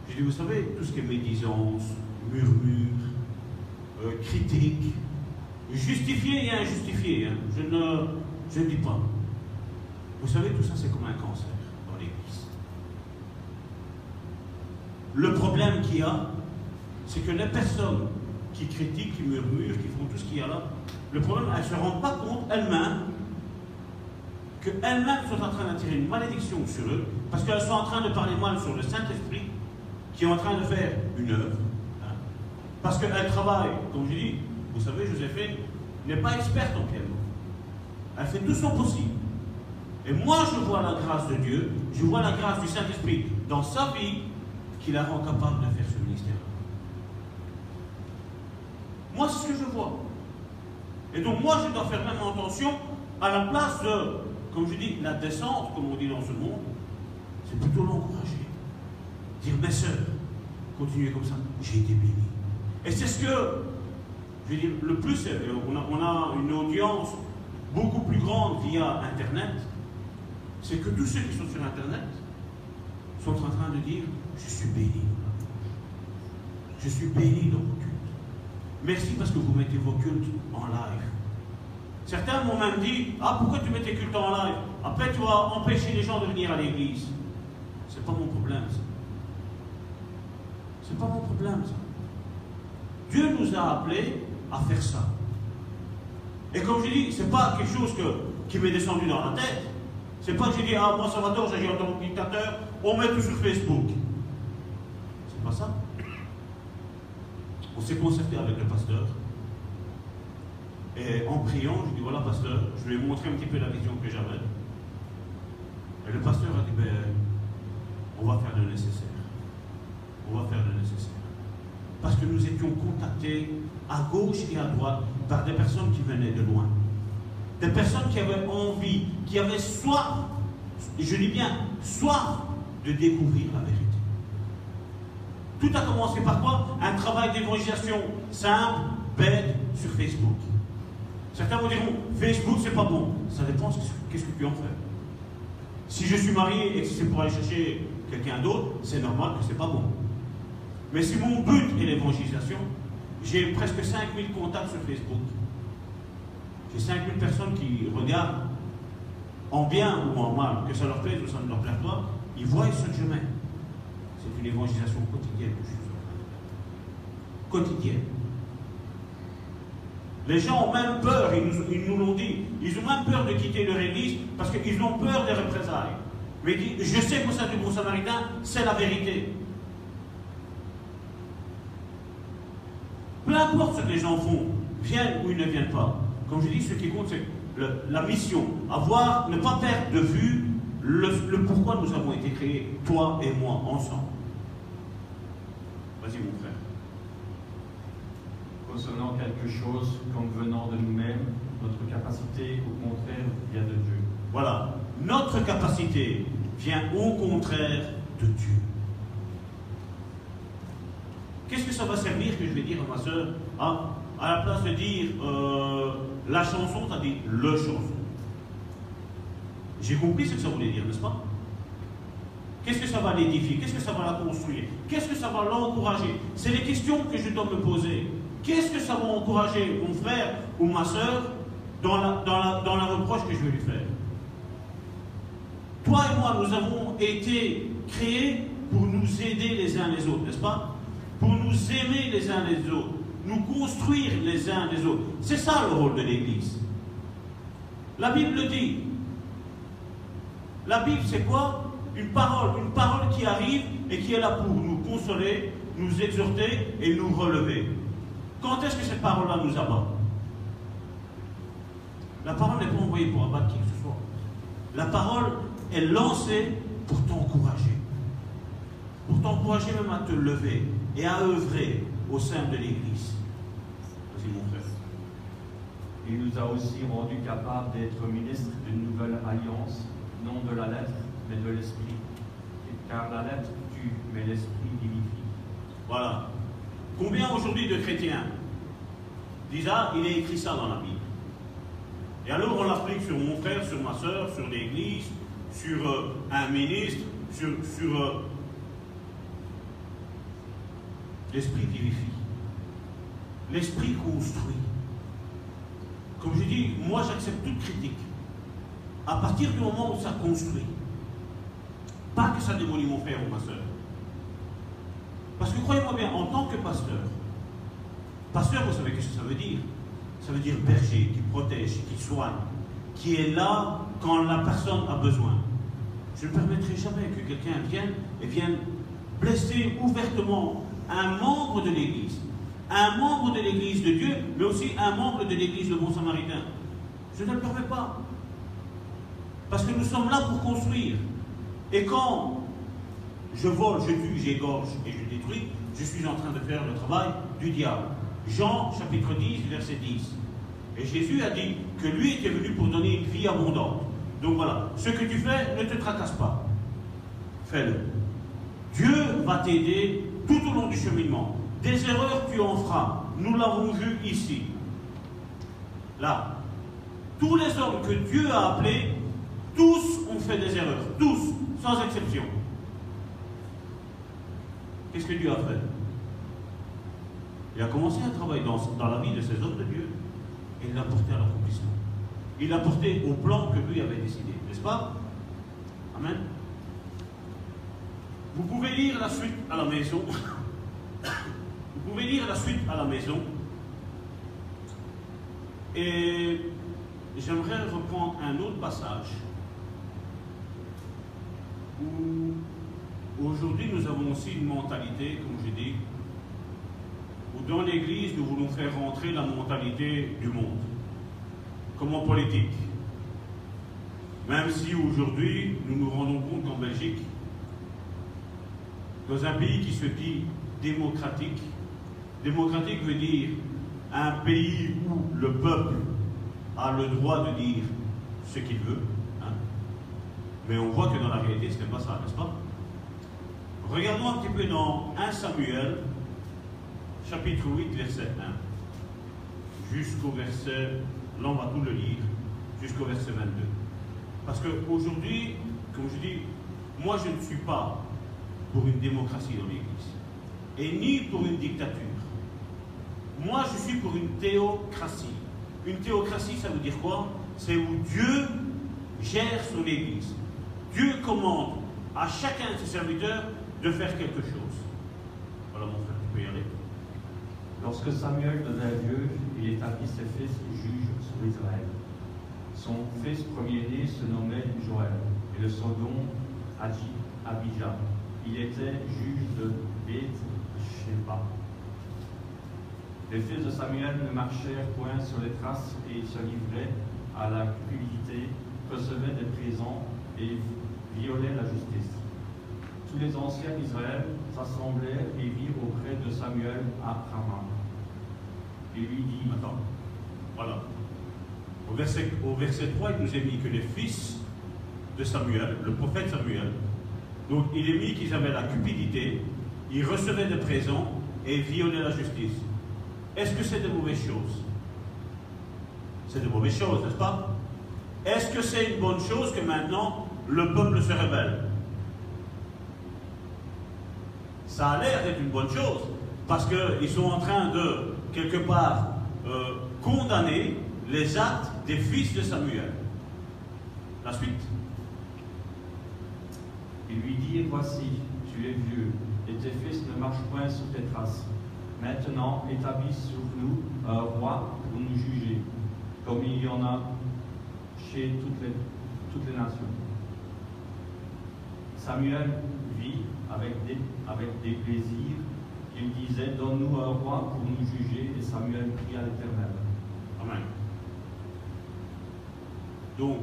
j'ai dit, vous savez, tout ce qui est médisance, murmure, euh, critique, justifié et injustifié, hein, je, ne, je ne dis pas. Vous savez, tout ça, c'est comme un cancer dans l'Église. Le problème qu'il y a, c'est que les personnes qui critiquent, qui murmurent, qui font tout ce qu'il y a là, le problème, elles ne se rendent pas compte elles-mêmes qu'elles-mêmes sont en train d'attirer une malédiction sur eux, parce qu'elles sont en train de parler mal sur le Saint-Esprit, qui est en train de faire une œuvre. hein. Parce qu'elle travaille, comme je dis, vous savez, Joséphine n'est pas experte en piano. Elle fait tout son possible. Et moi, je vois la grâce de Dieu, je vois la grâce du Saint-Esprit dans sa vie, qui la rend capable de faire ce ministère. Moi, c'est ce que je vois. Et donc, moi, je dois faire même attention à la place de, comme je dis, la descente, comme on dit dans ce monde, c'est plutôt l'encourager. Dire, mes sœurs, continuez comme ça, j'ai été béni. Et c'est ce que, je veux dire, le plus, euh, on a, a une audience beaucoup plus grande via Internet, c'est que tous ceux qui sont sur Internet sont en train de dire, je suis béni. Je suis béni dans vos cultes. Merci parce que vous mettez vos cultes en live. Certains m'ont même dit Ah, pourquoi tu mets tes cultes en live? Après, tu vas empêcher les gens de venir à l'église. C'est pas mon problème, ça. C'est pas mon problème, ça. Dieu nous a appelés à faire ça. Et comme je dis, c'est pas quelque chose qui m'est descendu dans la tête. C'est pas que j'ai dit Ah, moi, Salvador, j'agis en tant que dictateur, on met tout sur Facebook. C'est pas ça. On s'est concerté avec le pasteur. Et en priant, je dis voilà, pasteur, je lui ai montré un petit peu la vision que j'avais. Et le pasteur a dit ben, on va faire le nécessaire. On va faire le nécessaire. Parce que nous étions contactés à gauche et à droite par des personnes qui venaient de loin. Des personnes qui avaient envie, qui avaient soif, je dis bien soif, de découvrir la vérité. Tout a commencé par quoi? Un travail d'évangélisation simple, bête, sur Facebook. Certains vous diront, Facebook c'est pas bon. Ça dépend ce que- qu'est-ce que tu en fais. Si je suis marié et que c'est pour aller chercher quelqu'un d'autre, c'est normal que c'est pas bon. Mais si mon but est l'évangélisation, j'ai presque 5000 contacts sur Facebook. J'ai 5000 personnes qui regardent en bien ou en mal, que ça leur plaise ou ça ne leur plaise pas, ils voient ce mets. c'est une évangélisation quotidienne que je suis Quotidienne. Les gens ont même peur, ils nous, l'ont dit, ils ont même peur de quitter leur église parce qu'ils ont peur des représailles. Mais je sais qu'au sein du bon samaritain, c'est la vérité. Peu importe ce que les gens font, viennent ou ils ne viennent pas. Comme je dis, ce qui compte, c'est la mission. Avoir, ne pas perdre de vue le pourquoi nous avons été créés, toi et moi, ensemble. Vas-y, mon frère. Concernant quelque chose comme venant de nous-mêmes, notre capacité, au contraire, vient de Dieu. Voilà. Notre capacité vient au contraire de Dieu. Qu'est-ce que ça va servir que je vais dire à ma soeur Ah, à la place de dire euh, la chanson, tu as dit le chanson. J'ai compris ce que ça voulait dire, n'est-ce pas? Qu'est-ce que ça va l'édifier? Qu'est-ce que ça va la construire? Qu'est-ce que ça va l'encourager? C'est les questions que je dois me poser. Qu'est-ce que ça va encourager mon frère ou ma soeur dans la, reproche que je vais lui faire? Toi et moi, nous avons été créés pour nous aider les uns les autres, n'est-ce pas? Pour nous aimer les uns les autres, nous construire les uns les autres. C'est ça le rôle de l'Église. La Bible le dit. La Bible, c'est quoi? Une parole, une parole qui arrive et qui est là pour nous consoler, nous exhorter et nous relever. Quand est-ce que cette parole-là nous abat La parole n'est pas envoyée pour abattre qui que ce soit. La parole est lancée pour t'encourager. Pour t'encourager même à te lever et à œuvrer au sein de l'Église. Vas-y, mon frère. Il nous a aussi rendus capables d'être ministres d'une nouvelle alliance, non de la lettre, mais de l'esprit. Car la lettre tue, mais l'esprit vivifie. Voilà. Combien aujourd'hui de chrétiens disent Ah, il est écrit ça dans la Bible Et alors on l'applique sur mon frère, sur ma soeur, sur l'église, sur euh, un ministre, sur. sur euh, L'esprit vivifie. L'esprit construit. Comme je dis, moi j'accepte toute critique. À partir du moment où ça construit. Pas que ça démolit mon frère ou ma soeur. Parce que croyez-moi bien, en tant que pasteur, pasteur, vous savez ce que ça veut dire? Ça veut dire berger qui protège, qui soigne, qui est là quand la personne a besoin. Je ne permettrai jamais que quelqu'un vienne et vienne blesser ouvertement un membre de l'Église, un membre de l'Église de Dieu, mais aussi un membre de l'Église de Bon Samaritain. Je ne le permets pas. Parce que nous sommes là pour construire. Et quand je vole, je tue, j'égorge et je détruis, je suis en train de faire le travail du diable. Jean chapitre 10, verset 10. Et Jésus a dit que lui était venu pour donner une vie abondante. Donc voilà, ce que tu fais, ne te tracasse pas. Fais-le. Dieu va t'aider tout au long du cheminement. Des erreurs, tu en feras. Nous l'avons vu ici. Là. Tous les hommes que Dieu a appelés, tous ont fait des erreurs. Tous, sans exception. Qu'est-ce que Dieu a fait? Il a commencé un travail dans, dans la vie de ces hommes de Dieu et il l'a porté à l'accomplissement. Il l'a porté au plan que lui avait décidé, n'est-ce pas? Amen. Vous pouvez lire la suite à la maison. Vous pouvez lire la suite à la maison. Et j'aimerais reprendre un autre passage où Aujourd'hui, nous avons aussi une mentalité, comme je dis, où dans l'Église, nous voulons faire rentrer la mentalité du monde, comme en politique. Même si aujourd'hui, nous nous rendons compte qu'en Belgique, dans un pays qui se dit démocratique, démocratique veut dire un pays où le peuple a le droit de dire ce qu'il veut. hein. Mais on voit que dans la réalité, ce n'est pas ça, n'est-ce pas? Regardons un petit peu dans 1 Samuel, chapitre 8, verset 1, jusqu'au verset, là on va tout le lire, jusqu'au verset 22. Parce qu'aujourd'hui, comme je dis, moi je ne suis pas pour une démocratie dans l'Église, et ni pour une dictature. Moi je suis pour une théocratie. Une théocratie, ça veut dire quoi? C'est où Dieu gère son Église. Dieu commande à chacun de ses serviteurs de faire quelque chose. Voilà mon frère, tu peux y aller. Lorsque Samuel devint vieux, il établit ses fils juges sur Israël. Son fils premier-né se nommait Joël et le second Abijah. Il était juge de Beth Sheba. Les fils de Samuel ne marchèrent point sur les traces et se livraient à la cupidité, recevaient des présents et violaient la justice. Tous les anciens d'Israël s'assemblèrent et virent auprès de Samuel à Ramah. Et lui dit, Attends. Voilà. Au verset, au verset 3, il nous est mis que les fils de Samuel, le prophète Samuel, donc il est mis qu'ils avaient la cupidité, ils recevaient des présents et violaient la justice. Est-ce que c'est de mauvaises choses? C'est de mauvaises choses, n'est-ce pas? Est-ce que c'est une bonne chose que maintenant le peuple se rebelle? Ça a l'air d'être une bonne chose, parce qu'ils sont en train de, quelque part, euh, condamner les actes des fils de Samuel. La suite. Il lui dit, voici, tu es vieux, et tes fils ne marchent point sur tes traces. Maintenant, établis sur nous un roi pour nous juger, comme il y en a chez toutes les, toutes les nations. Samuel avec des, avec des plaisirs. Il disait, donne-nous un roi pour nous juger, et Samuel prie à l'Éternel. Amen. Donc,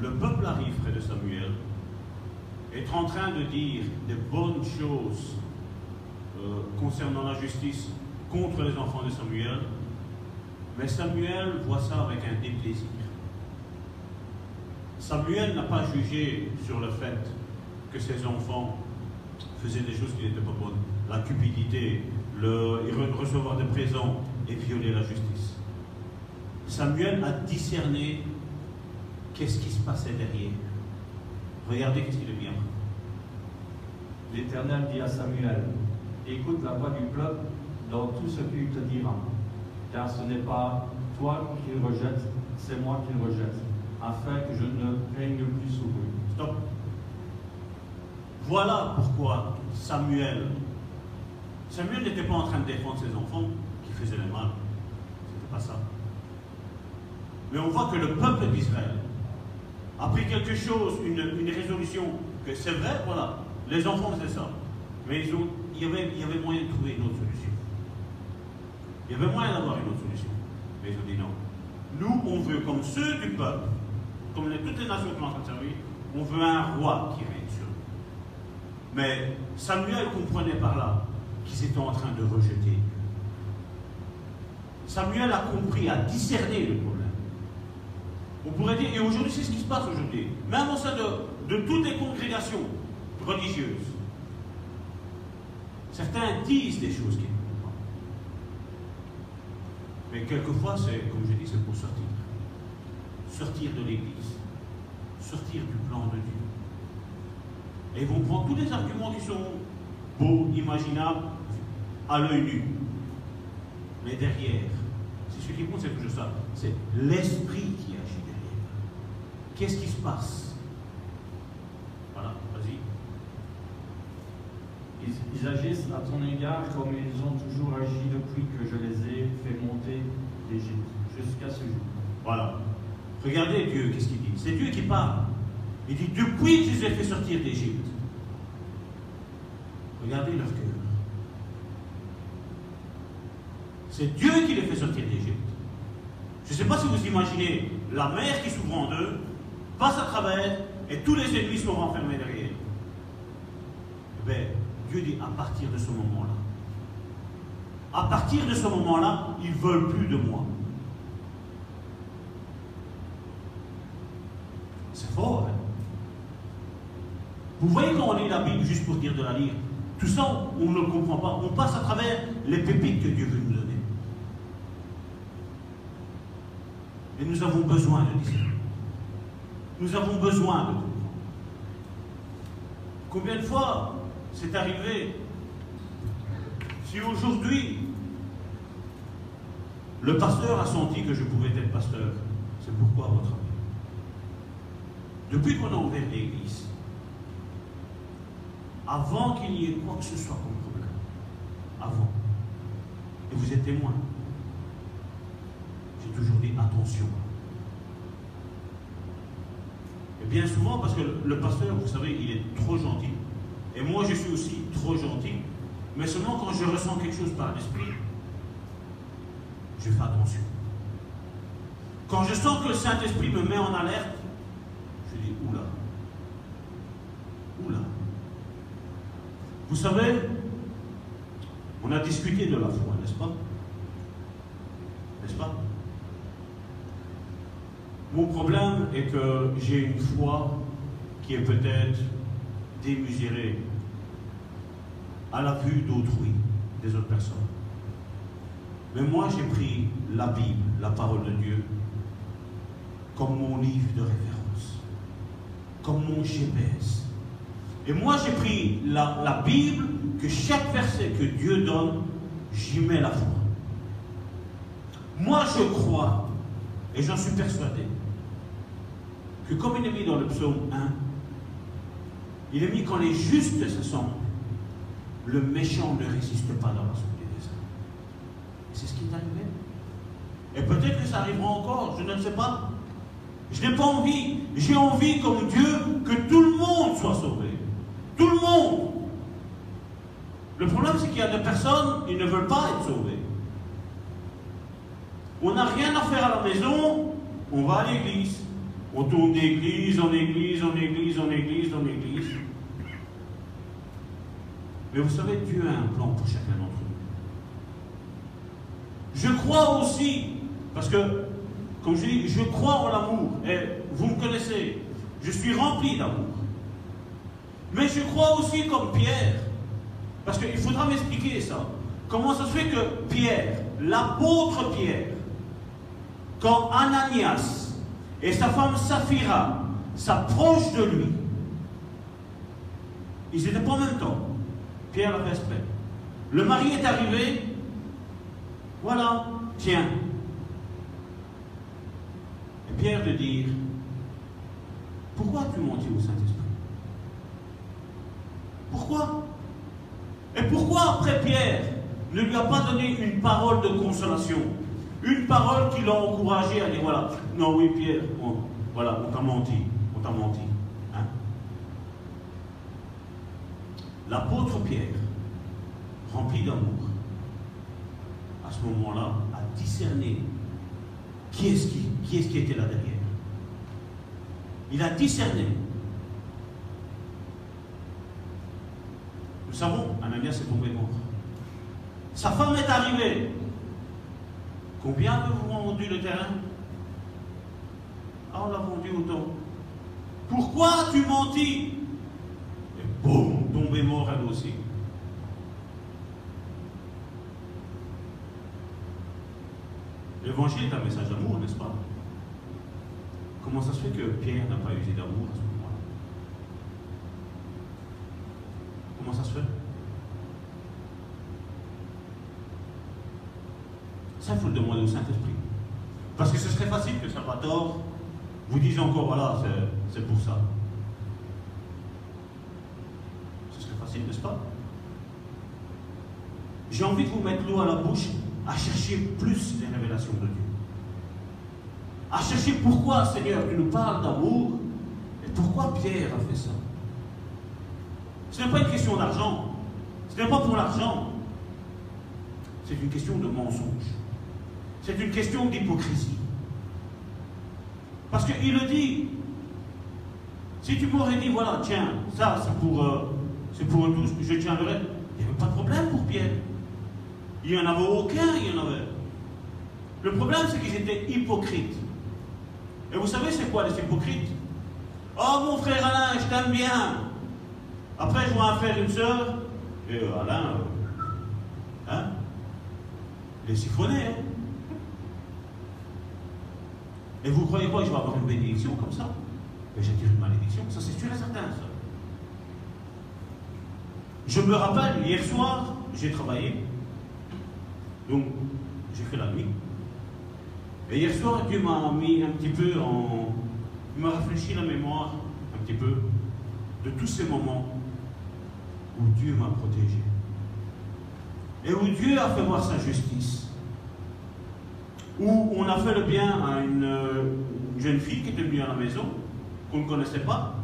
le peuple arrive près de Samuel, est en train de dire des bonnes choses euh, concernant la justice contre les enfants de Samuel, mais Samuel voit ça avec un déplaisir. Samuel n'a pas jugé sur le fait que ses enfants faisaient des choses qui n'étaient pas bonnes, la cupidité, le recevoir des présents et violer la justice. Samuel a discerné qu'est-ce qui se passait derrière. Regardez qu'est-ce qu'il est bien. L'Éternel dit à Samuel, écoute la voix du peuple dans tout ce qu'il te dira, car ce n'est pas toi qu'il rejette, c'est moi qu'il rejette, afin que je ne règne plus sur eux. Stop. Voilà pourquoi Samuel, Samuel n'était pas en train de défendre ses enfants qui faisaient le mal. C'était pas ça. Mais on voit que le peuple d'Israël a pris quelque chose, une, résolution, que c'est vrai, voilà, les enfants faisaient ça. Mais ils ont, il, y avait, moyen de trouver une autre solution. Il y avait moyen d'avoir une autre solution. Mais ils ont dit non. Nous, on veut, comme ceux du peuple, comme toutes les nations qui sont en train de servir, on veut un roi qui règne. Mais Samuel comprenait par là qu'ils étaient en train de rejeter. Samuel a compris, a discerné le problème. On pourrait dire, et aujourd'hui c'est ce qui se passe aujourd'hui, même au sein de, toutes les congrégations religieuses. Certains disent des choses qui ne vont pas. Mais quelquefois, c'est, comme je dis, c'est pour sortir. Sortir de l'Église. Sortir du plan de Dieu. Et ils vont prendre tous les arguments qui sont beaux, imaginables, à l'œil nu. Mais derrière, c'est ce qui compte, c'est que je sache, c'est l'esprit qui agit derrière. Qu'est-ce qui se passe? Voilà, vas-y. Ils, ils agissent à ton égard comme ils ont toujours agi depuis que je les ai fait monter d'Égypte, jusqu'à ce jour. Voilà. Regardez Dieu, qu'est-ce qu'il dit? C'est Dieu qui parle. Il dit Depuis que je les ai fait sortir d'Égypte, regardez leur cœur. C'est Dieu qui les fait sortir d'Égypte. Je ne sais pas si vous imaginez la mer qui s'ouvre en deux, passe à travers, et tous les ennemis sont renfermés derrière. Eh bien, Dieu dit à partir de ce moment-là, à partir de ce moment-là, ils ne veulent plus de moi. C'est fort, hein? Vous voyez quand on lit la Bible juste pour dire de la lire, tout ça, on ne le comprend pas. On passe à travers les pépites que Dieu veut nous donner. Et nous avons besoin de discernement. Nous avons besoin de comprendre. Combien de fois c'est arrivé Si aujourd'hui, le pasteur a senti que je pouvais être pasteur, c'est pourquoi votre avis Depuis qu'on a ouvert l'église, avant qu'il n'y ait quoi que ce soit comme problème. Avant. Et vous êtes témoin. J'ai toujours dit attention. Et bien souvent, parce que le pasteur, vous savez, il est trop gentil. Et moi, je suis aussi trop gentil. Mais seulement quand je ressens quelque chose par l'esprit, je fais attention. Quand je sens que le Saint-Esprit me met en alerte, je dis. Oula. Vous savez, on a discuté de la foi, n'est-ce pas? N'est-ce pas? Mon problème est que j'ai une foi qui est peut-être démesurée à la vue d'autrui, des autres personnes. Mais moi, j'ai pris la Bible, la parole de Dieu, comme mon livre de référence, comme mon GPS. Et moi, j'ai pris la, Bible, que chaque verset que Dieu donne, j'y mets la foi. Moi, je crois, et j'en suis persuadé, que comme il est mis dans le psaume 1, il est mis quand les justes se sentent, le méchant ne résiste pas dans la santé des hommes. C'est ce qui est arrivé. Et peut-être que ça arrivera encore, je ne sais pas. Je n'ai pas envie. J'ai envie, comme Dieu, que tout le monde soit sauvé. Tout le monde. Le problème, c'est qu'il y a des personnes, ils ne veulent pas être sauvés. On n'a rien à faire à la maison, on va à l'église. On tourne d'église en église, en église, en église, en église. Mais vous savez, Dieu a un plan pour chacun d'entre nous. Je crois aussi, parce que, comme je dis, je crois en l'amour. Et vous me connaissez, je suis rempli d'amour. Mais je crois aussi comme Pierre, parce qu'il faudra m'expliquer ça. Comment ça se fait que Pierre, l'apôtre Pierre, quand Ananias et sa femme Saphira s'approchent de lui, ils n'étaient pas en même temps. Pierre le respect. Le mari est arrivé, voilà, tiens. Et Pierre de dire, pourquoi tu menti au Saint-Esprit? Pourquoi? Et pourquoi après Pierre ne lui a pas donné une parole de consolation? Une parole qui l'a encouragé à dire, voilà, non oui Pierre, voilà, on t'a menti, on t'a menti. L'apôtre Pierre, rempli d'amour, à ce moment-là, a discerné qui est-ce qui, qui, est qui était là derrière. Il a discerné. Nous savons, Ananias est tombé mort. Sa femme est arrivée. Combien avez-vous vendu le terrain? Ah, on l'a vendu autant. Pourquoi tu mentis Et boum tombée mort elle aussi. L'évangile est un message d'amour, n'est-ce pas? Comment ça se fait que Pierre n'a pas usé d'amour à ce moment-là Comment ça se fait? Ça, il faut le demander au Saint-Esprit. Parce que ce serait facile que Salvatore vous dise encore, voilà, c'est pour ça. n'est-ce pas? J'ai envie de vous mettre l'eau à la bouche à chercher plus les révélations de Dieu. À chercher pourquoi, Seigneur, tu nous parles d'amour et pourquoi Pierre a fait ça. Ce n'est pas une question d'argent. Ce n'est pas pour l'argent. C'est une question de mensonge. C'est une question d'hypocrisie. Parce qu'il le dit. Si tu m'aurais dit, voilà, tiens, ça c'est pour euh, c'est pour eux tous je tiendrai. Il n'y avait pas de problème pour Pierre. Il n'y en avait aucun, il y en avait. Le problème, c'est qu'ils étaient hypocrites. Et vous savez, c'est quoi les hypocrites? Oh, mon frère Alain, je t'aime bien. Après, je vois frère et une soeur. Et euh, Alain, euh, hein? Les siphonner, hein? Et vous croyez quoi? Je vais avoir une bénédiction comme ça? Mais j'ai une malédiction. Ça, c'est sûr et certain, ça. Je me rappelle, hier soir, j'ai travaillé. Donc, j'ai fait la nuit. Et hier soir, Dieu m'a mis un petit peu en. Il m'a rafraîchi la mémoire un petit peu de tous ces moments où Dieu m'a protégé. Et où Dieu a fait voir sa justice. Où on a fait le bien à une, euh, jeune fille qui était venue à la maison, qu'on ne connaissait pas,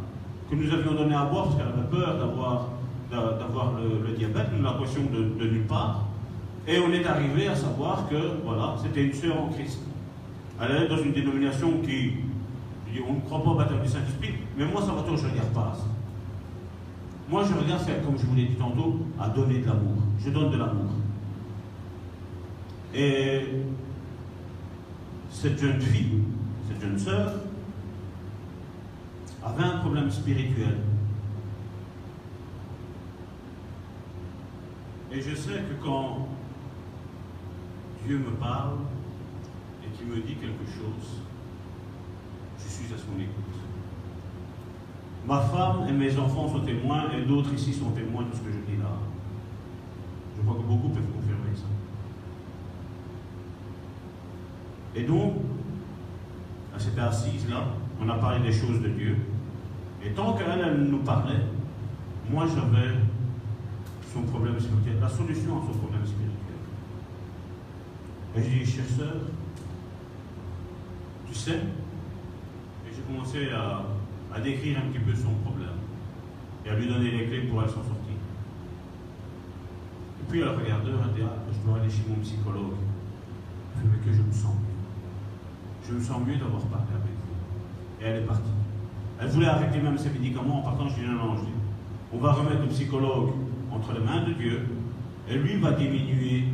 que nous avions donné à boire parce qu'elle avait peur d'avoir, d'avoir le, diabète, nous la de, de nulle part. Et on est arrivé à savoir que, voilà, c'était une sœur en Christ. Elle est dans une dénomination qui, on ne croit pas au baptême du Saint-Esprit, mais moi, ça va toujours, je ne regarde pas. Moi, je regarde, c'est comme je vous l'ai dit tantôt, à donner de l'amour. Je donne de l'amour. Et cette jeune fille, cette jeune sœur, avait un problème spirituel. Et je sais que quand Dieu me parle et qu'il me dit quelque chose, je suis à son écoute. Ma femme et mes enfants sont témoins et d'autres ici sont témoins de ce que je dis là. Je crois que beaucoup peuvent confirmer ça. Et donc, elle s'était assise là, on a parlé des choses de Dieu. Et tant qu'elle elle nous parlait, moi j'avais son problème spirituel, la solution à son problème spirituel. Et j'ai dit, chère sœur, tu sais, et j'ai commencé à, décrire un petit peu son problème et à lui donner les clés pour elle s'en sortir. Et puis elle a regardé, elle dit, je dois aller chez mon psychologue. Je dit, mais que je me sens mieux. Je me sens mieux d'avoir parlé avec vous. Et elle est partie. Elle voulait arrêter même ses médicaments en partant, je dis, non, non, je dis, on va remettre le psychologue entre les mains de Dieu et lui va diminuer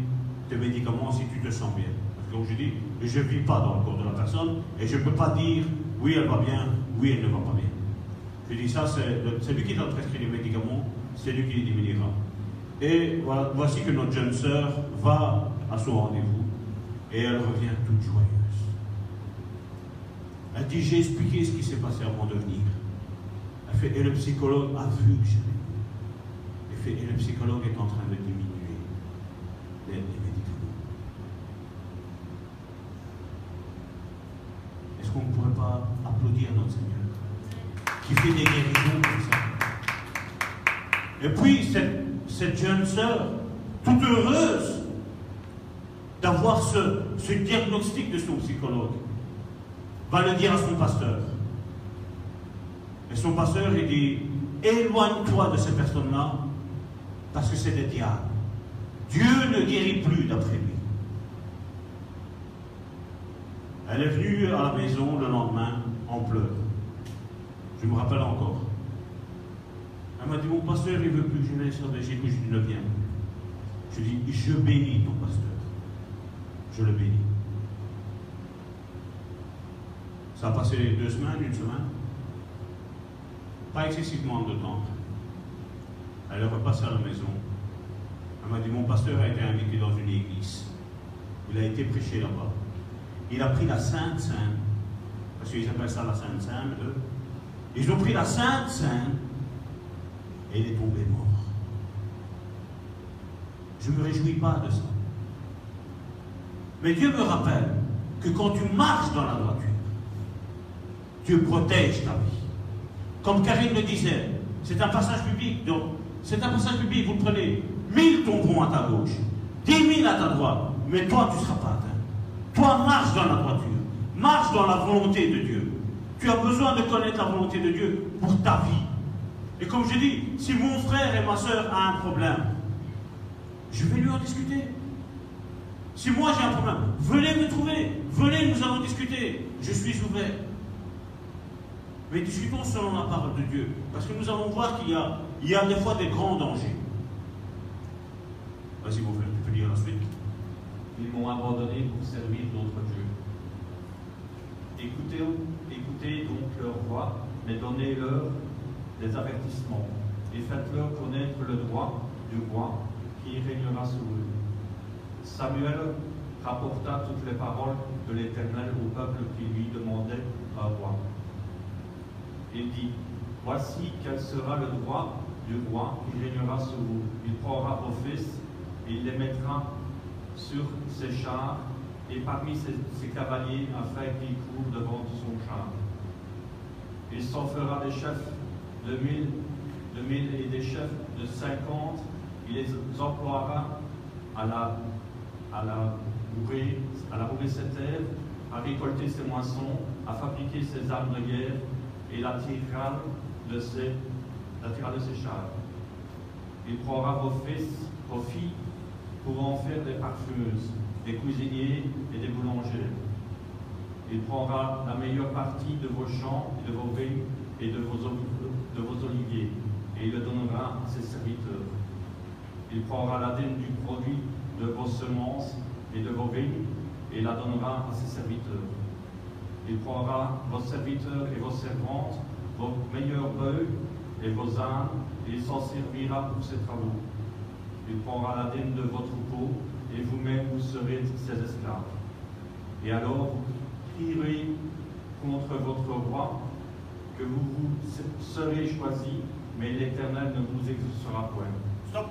médicaments si tu te sens bien. Parce que je dis, je ne vis pas dans le corps de la personne et je ne peux pas dire oui, elle va bien, oui, elle ne va pas bien. Je dis ça, c'est lui qui t'a prescrit les médicaments, c'est lui qui les diminuera. Et voilà, voici que notre jeune sœur va à son rendez-vous et elle revient toute joyeuse. Elle dit J'ai expliqué ce qui s'est passé avant de venir. Elle fait Et le psychologue a vu que j'avais Elle fait Et le psychologue est en train de diminuer les, qu'on ne pourrait pas applaudir notre Seigneur? Qui fait des guérisons comme ça Et puis, cette, jeune sœur, toute heureuse d'avoir ce, diagnostic de son psychologue, va le dire à son pasteur. Et son pasteur, il dit, éloigne-toi de ces personnes-là, parce que c'est des diables. Dieu ne guérit plus d'après lui. Elle est venue à la maison le lendemain en pleurs. Je me rappelle encore. Elle m'a dit, mon pasteur, il ne veut que je laisse sur Belgique, je dis, ne viens Je dis, je bénis ton pasteur. Je le bénis. Ça a passé deux semaines, une semaine. Pas excessivement de temps. Elle est repassée à la maison. Elle m'a dit, mon pasteur a été invité dans une église. Il a été prêché là-bas. Il a pris la Sainte Sainte, parce qu'ils appellent ça la Sainte Sainte. Ils ont pris la Sainte Sainte et il est tombé mort. Je ne me réjouis pas de ça. Mais Dieu me rappelle que quand tu marches dans la droiture, Dieu protège ta vie. Comme Karine le disait, c'est un passage public. Donc, c'est un passage public, vous le prenez. Mille tomberont à ta gauche, dix mille à ta droite, mais toi, tu ne seras pas toi, marche dans la droiture. Marche dans la volonté de Dieu. Tu as besoin de connaître la volonté de Dieu pour ta vie. Et comme je dis, si mon frère et ma soeur ont un problème, je vais lui en discuter. Si moi j'ai un problème, venez me trouver. Venez, nous allons discuter. Je suis ouvert. Mais discutons selon la parole de Dieu. Parce que nous allons voir qu'il y a, il y a des fois des grands dangers. Vas-y mon frère, tu peux lire la suite. Ils m'ont abandonné pour servir d'autres dieux. Écoutez, donc leur voix, mais donnez-leur des avertissements, et faites-leur connaître le droit du roi qui régnera sur eux. Samuel rapporta toutes les paroles de l'Éternel au peuple qui lui demandait un roi. Il dit, Voici quel sera le droit du roi qui régnera sur vous. Il prendra vos fils et il les mettra sur ses chars et parmi ses, cavaliers afin qu'ils courent devant son char. Il s'en fera des chefs de mille de 1000 et des chefs de 50, il les emploiera à la, à la bourrer, à la à récolter ses moissons, à fabriquer ses armes de guerre et la tirera de ses, la de ses chars. Il prendra vos fils, vos filles, pour en faire des parfumeuses, des cuisiniers et des boulangers. Il prendra la meilleure partie de vos champs et de vos vignes et de vos, de vos oliviers, et il le donnera à ses serviteurs. Il prendra la dîme du produit de vos semences et de vos vignes, et la donnera à ses serviteurs. Il prendra vos serviteurs et vos servantes, vos meilleurs bœufs et vos ânes, et il s'en servira pour ses travaux. Il prendra la dîme de votre troupeau, et vous-même vous serez ses esclaves. Et alors crierez contre votre roi, que vous vous serez choisi, mais l'Éternel ne vous exaucera point. Stop.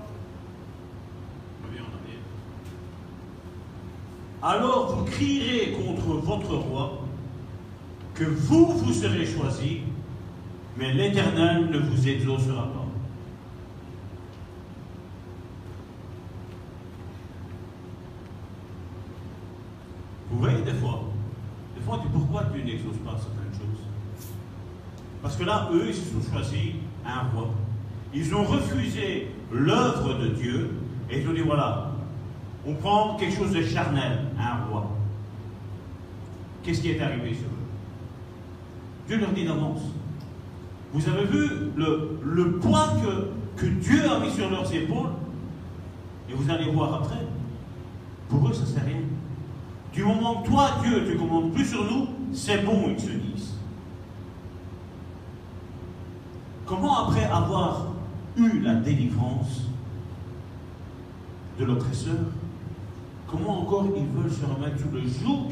Reviens en arrière. Alors vous crierez contre votre roi que vous vous serez choisi, mais l'Éternel ne vous exaucera pas. Vous voyez des fois, on dit pourquoi Dieu n'exauce pas certaines choses Parce que là, eux, ils se sont choisis un roi. Ils ont refusé l'œuvre de Dieu et ils ont dit voilà, on prend quelque chose de charnel, un roi. Qu'est-ce qui est arrivé sur eux? Dieu leur dit d'avance. Vous avez vu le, le poids que, que Dieu a mis sur leurs épaules? Et vous allez voir après. Pour eux, ça ne sert rien. Du moment que toi, Dieu, tu commandes plus sur nous, c'est bon, ils se disent. Comment après avoir eu la délivrance de l'oppresseur, comment encore ils veulent se remettre sous le joug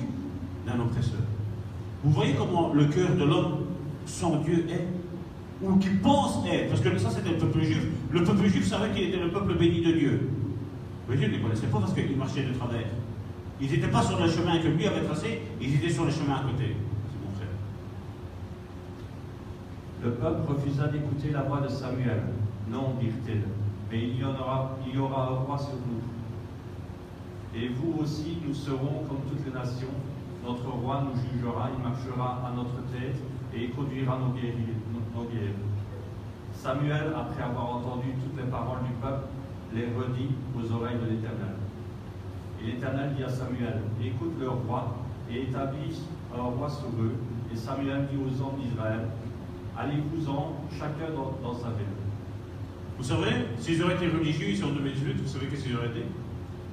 d'un oppresseur? Vous voyez comment le cœur de l'homme sans Dieu est Ou qui pense être Parce que ça c'était le peuple juif. Le peuple juif savait qu'il était le peuple béni de Dieu. Mais Dieu ne les connaissait pas parce qu'il marchait de travers. Ils n'étaient pas sur le chemin que lui avait tracé, ils étaient sur le chemin à côté. C'est mon frère. Le peuple refusa d'écouter la voix de Samuel. Non, dirent-ils, mais il y, en aura, un roi sur nous. Et vous aussi, nous serons comme toutes les nations. Notre roi nous jugera, il marchera à notre tête et il conduira nos guerres. Nos. Samuel, après avoir entendu toutes les paroles du peuple, les redit aux oreilles de l'Éternel. Et l'Éternel dit à Samuel, écoute leur roi et établis un roi sur eux. Et Samuel dit aux hommes d'Israël, allez-vous-en, chacun dans, sa ville. Vous savez, s'ils auraient été religieux ici en 2018, vous savez qu'est-ce qu'ils auraient été?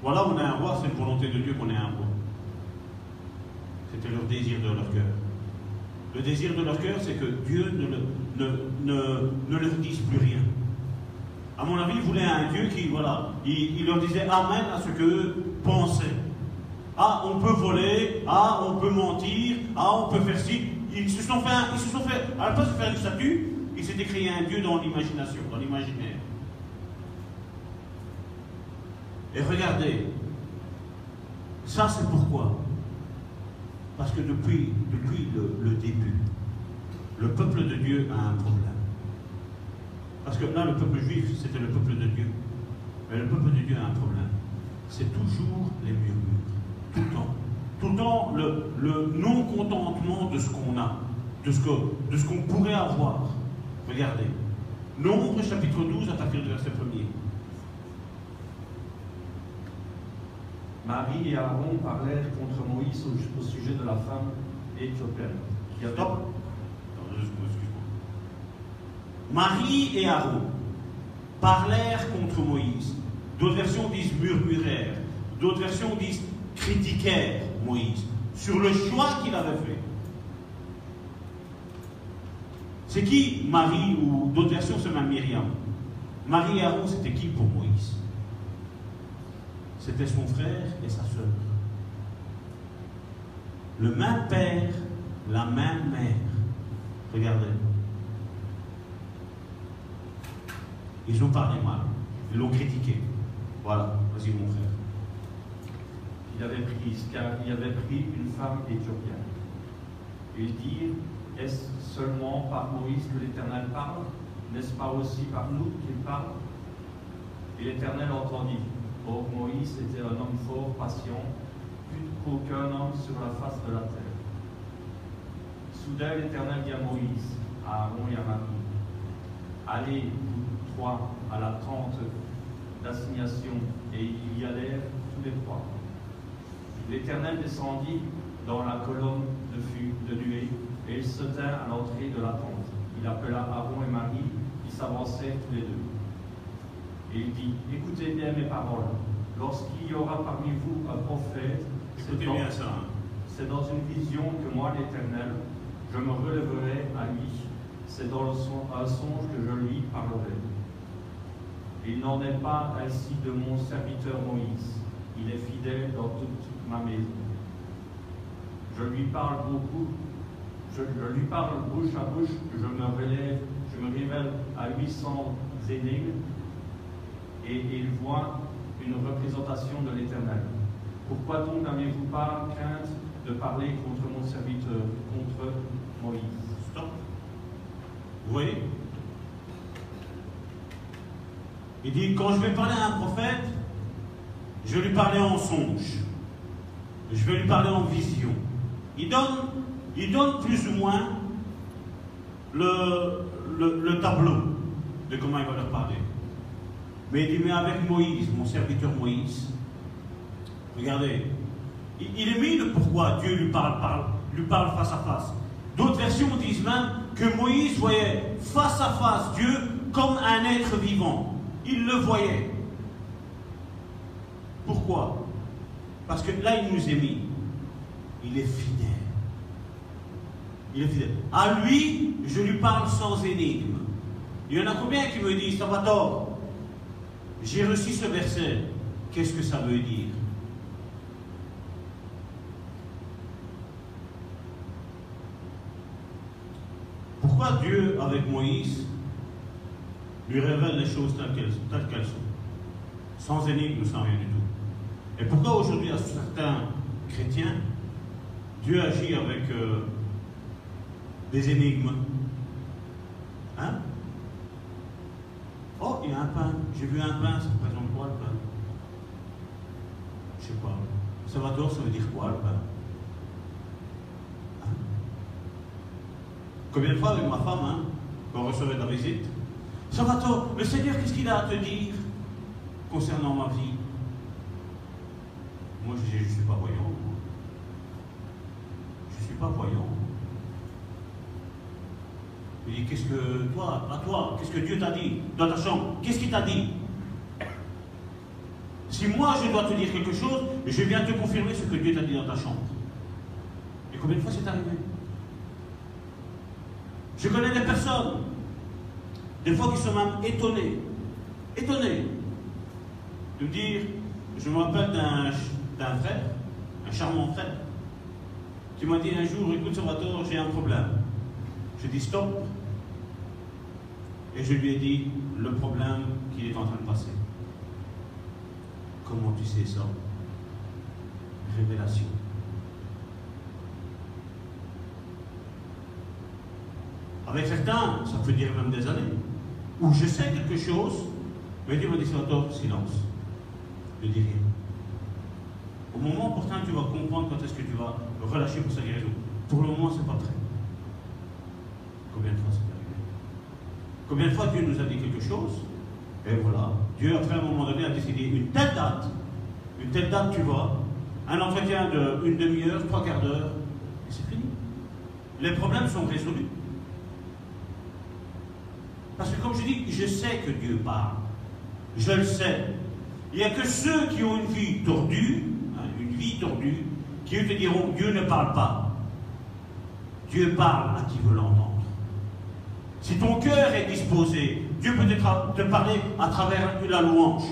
Voilà, on a un roi, c'est une volonté de Dieu qu'on ait un roi. C'était leur désir de leur cœur. Le désir de leur cœur, c'est que Dieu ne leur dise plus rien. À mon avis, ils voulaient un Dieu qui, voilà, il, leur disait Amen à ce qu'eux pensaient. Ah, on peut voler, ah, on peut mentir, ah, on peut faire ci. Ils se sont fait, ils se sont fait, à la place de faire du statut, ils s'étaient créé un Dieu dans l'imagination, dans l'imaginaire. Et regardez, ça c'est pourquoi? Parce que depuis, le début, le peuple de Dieu a un problème. Parce que là, le peuple juif, c'était le peuple de Dieu. Mais le peuple de Dieu a un problème. C'est toujours les murmures. Tout le temps. Tout le temps, le, le non-contentement de ce qu'on a, de ce qu'on pourrait avoir. Regardez. Nombre chapitre 12 à partir du verset 1er. Marie et Aaron parlèrent contre Moïse au, au sujet de la femme éthiopienne. Stop. Marie et Aaron parlèrent contre Moïse. D'autres versions disent murmurèrent. D'autres versions disent critiquèrent Moïse sur le choix qu'il avait fait. C'est qui Marie ou d'autres versions c'est même Myriam? Marie et Aaron c'était qui pour Moïse? C'était son frère et sa sœur. Le même père, la même mère. Regardez. Ils ont parlé mal. Ils l'ont critiqué. Voilà, vas-y mon frère. qu'il avait prise, car il avait pris une femme éthiopienne. Ils dirent Est-ce seulement par Moïse que l'Éternel parle? N'est-ce pas aussi par nous qu'il parle? Et l'Éternel entendit. Or Moïse était un homme fort, patient, plus qu'aucun homme sur la face de la terre. Soudain l'Éternel dit à Moïse, à Aaron et à Marie, Allez, trois, à la tente d'assignation. Et ils y allèrent tous les trois. L'Éternel descendit dans la colonne de, de nuée et il se tint à l'entrée de la tente. Il appela Aaron et Marie qui s'avancèrent tous les deux. Et il dit, écoutez bien mes paroles. Lorsqu'il y aura parmi vous un prophète, c'est dans, hein. dans une vision que moi, l'Éternel, je me relèverai à lui. C'est dans le son- un songe que je lui parlerai. Il n'en est pas ainsi de mon serviteur Moïse. Il est fidèle dans toute ma maison. Je lui parle beaucoup, je, lui parle bouche à bouche, je me relève, je me révèle à 800 énigmes, et il voit une représentation de l'Éternel. Pourquoi donc n'avez-vous pas crainte de parler contre mon serviteur, contre Moïse? Stop. Vous Il dit, quand je vais parler à un prophète, je vais lui parler en songe. Je vais lui parler en vision. Il donne, il donne plus ou moins le, le, le tableau de comment il va leur parler. Mais il dit, mais avec Moïse, mon serviteur Moïse, regardez, il, il est mis le pourquoi Dieu lui parle face à face. D'autres versions disent même que Moïse voyait face à face Dieu comme un être vivant. Il le voyait. Pourquoi? Parce que là, il nous est mis. Il est fidèle. Il est fidèle. À lui, je lui parle sans énigme. Il y en a combien qui me disent, Salvatore, j'ai reçu ce verset. Qu'est-ce que ça veut dire? Pourquoi Dieu, avec Moïse, lui révèle les choses telles qu'elles, sont Sans énigme, sans rien du tout. Et pourquoi aujourd'hui, à certains chrétiens, Dieu agit avec euh, des énigmes? Hein? Oh, il y a un pain. J'ai vu un pain, ça représente quoi le pain? Je sais pas. Salvador, ça veut dire quoi le pain? Hein? Combien de fois avec ma femme, hein, quand on recevait de la visite Salvatore, le Seigneur, qu'est-ce qu'il a à te dire concernant ma vie? Moi, je ne suis pas voyant. Je ne suis pas voyant. Il dit, qu'est-ce que toi, à toi, qu'est-ce que Dieu t'a dit dans ta chambre? Qu'est-ce qu'il t'a dit? Si moi je dois te dire quelque chose, je viens te confirmer ce que Dieu t'a dit dans ta chambre. Et combien de fois c'est arrivé? Je connais des personnes, des fois qui sont même étonnées, étonnées, de dire, je me rappelle d'un d'un frère, un charmant frère, qui m'a dit un jour, écoute Salvatore, j'ai un problème. Je dis stop. Et je lui ai dit le problème qu'il est en train de passer. Comment tu sais ça? Révélation. Avec certains, ça peut dire même des années, où je sais quelque chose, mais Dieu dit Salvatore, silence. Ne dis rien. Au moment opportun, tu vas comprendre quand est-ce que tu vas relâcher pour sa guérison. Pour le moment, c'est pas prêt. Combien de fois c'est arrivé? Combien de fois Dieu nous a dit quelque chose Et voilà, Dieu, après un moment donné, a décidé une telle date, une telle date, tu vois, un entretien de une demi-heure, trois quarts d'heure, et c'est fini. Les problèmes sont résolus. Parce que comme je dis, je sais que Dieu parle. Je le sais. Il n'y a que ceux qui ont une vie tordue, hein, une vie tordue, qui eux te diront Dieu ne parle pas. Dieu parle à qui veut l'entendre. Si ton cœur est disposé, Dieu peut te, te parler à travers la louange.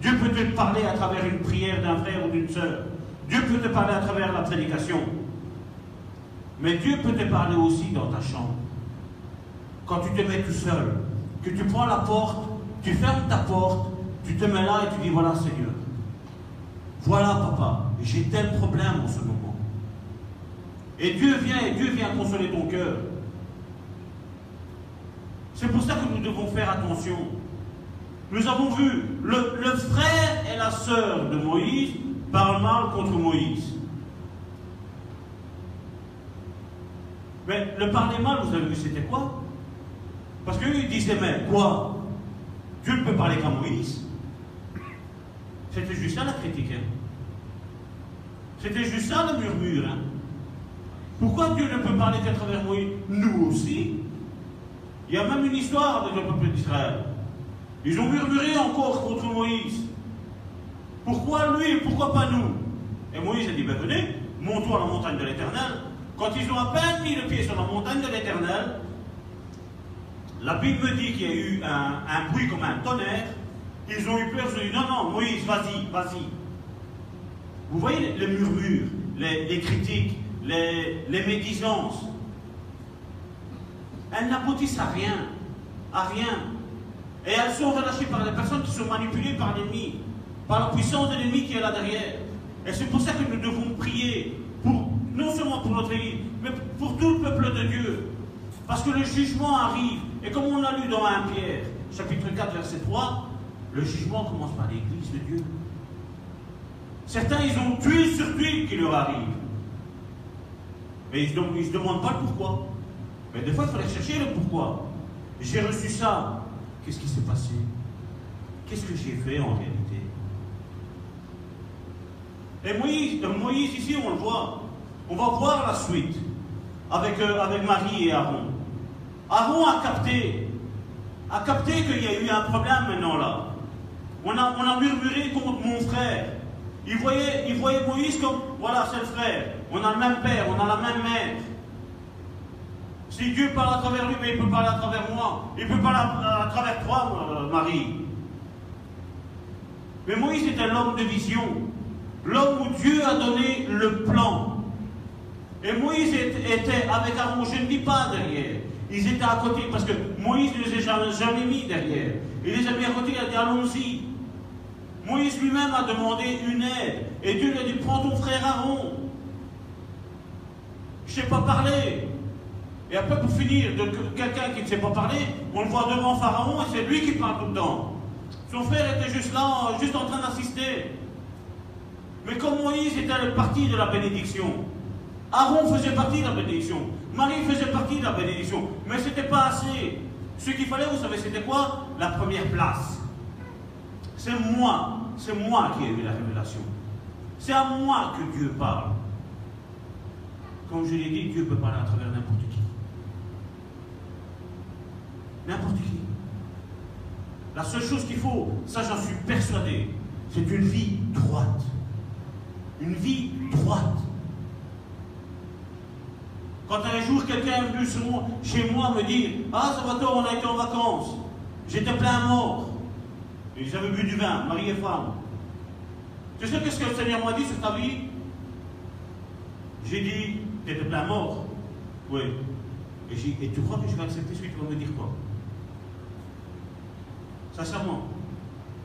Dieu peut te parler à travers une prière d'un frère ou d'une sœur. Dieu peut te parler à travers la prédication. Mais Dieu peut te parler aussi dans ta chambre. Quand tu te mets tout seul, tu prends la porte, tu fermes ta porte, tu te mets là et tu dis voilà Seigneur. Voilà papa, j'ai tel problème en ce moment. Et Dieu vient et Dieu vient consoler ton cœur. C'est pour ça que nous devons faire attention. Nous avons vu, le, le frère et la sœur de Moïse parlent mal contre Moïse. Mais le parler mal, vous avez vu, c'était quoi? Parce qu'eux, ils disaient, mais quoi? Dieu ne peut parler qu'à Moïse C'était juste ça la critique. hein. C'était juste ça le murmure. hein. Pourquoi Dieu ne peut parler qu'à travers Moïse? Nous aussi. Il y a même une histoire avec le peuple d'Israël. Ils ont murmuré encore contre Moïse. Pourquoi lui pourquoi pas nous? Et Moïse a dit, ben venez, montons à la montagne de l'Éternel. Quand ils ont à peine mis le pied sur la montagne de l'Éternel, la Bible dit qu'il y a eu un, bruit comme un tonnerre. Ils ont eu peur, ils ont dit, non, non, Moïse, vas-y, vas-y. Vous voyez les, murmures, les, critiques, les, médisances. Elles n'aboutissent à rien. À rien. Et elles sont relâchées par les personnes qui sont manipulées par l'ennemi, par la puissance de l'ennemi qui est là derrière. Et c'est pour ça que nous devons prier, non seulement pour notre Église, mais pour tout le peuple de Dieu. Parce que le jugement arrive. Et comme on l'a lu dans 1 Pierre, chapitre 4, verset 3, le jugement commence par l'Église de Dieu. Certains, ils ont tué sur tuile qui leur arrive. Mais ils ne se demandent pas le pourquoi. Mais des fois, il fallait chercher le pourquoi. J'ai reçu ça. Qu'est-ce qui s'est passé? Qu'est-ce que j'ai fait en réalité? Et Moïse, euh, Moïse, ici, on le voit. On va voir la suite avec, euh, avec Marie et Aaron. Aaron a capté, a capté qu'il y a eu un problème maintenant là. On a, murmuré contre mon frère. Il voyait, il voyait Moïse comme, voilà, c'est le frère. On a le même père, on a la même mère. Si Dieu parle à travers lui, mais il peut parler à travers moi. Il peut parler à, à travers toi, euh, Marie. Mais Moïse était l'homme de vision. L'homme où Dieu a donné le plan. Et Moïse était avec Aaron, je ne dis pas derrière. Ils étaient à côté parce que Moïse ne les a jamais, mis derrière. Il les a mis à côté, il a dit allons-y. Moïse lui-même a demandé une aide. Et Dieu lui a dit prends ton frère Aaron. Je ne sais pas parler. Et après, pour finir, quelqu'un qui ne sait pas parler, on le voit devant Pharaon et c'est lui qui parle tout le temps. Son frère était juste là, juste en train d'assister. Mais comme Moïse était le parti de la bénédiction, Aaron faisait partie de la bénédiction, Marie faisait partie de la bénédiction, mais ce n'était pas assez. Ce qu'il fallait, vous savez, c'était quoi? La première place. C'est moi, c'est moi qui ai eu la révélation. C'est à moi que Dieu parle. Comme je l'ai dit, Dieu peut parler à travers n'importe qui. N'importe qui. La seule chose qu'il faut, ça j'en suis persuadé, c'est une vie droite. Une vie droite. Quand un jour quelqu'un est venu chez moi me dire Ah, ça va tôt, on a été en vacances. J'étais plein mort. Et j'avais bu du vin, mari et femme. Tu sais qu'est-ce que le Seigneur m'a dit sur ta vie? J'ai dit Tu étais plein mort. Oui. Et, j'ai et tu crois que je vais accepter ce que tu vas me dire quoi? Sincèrement.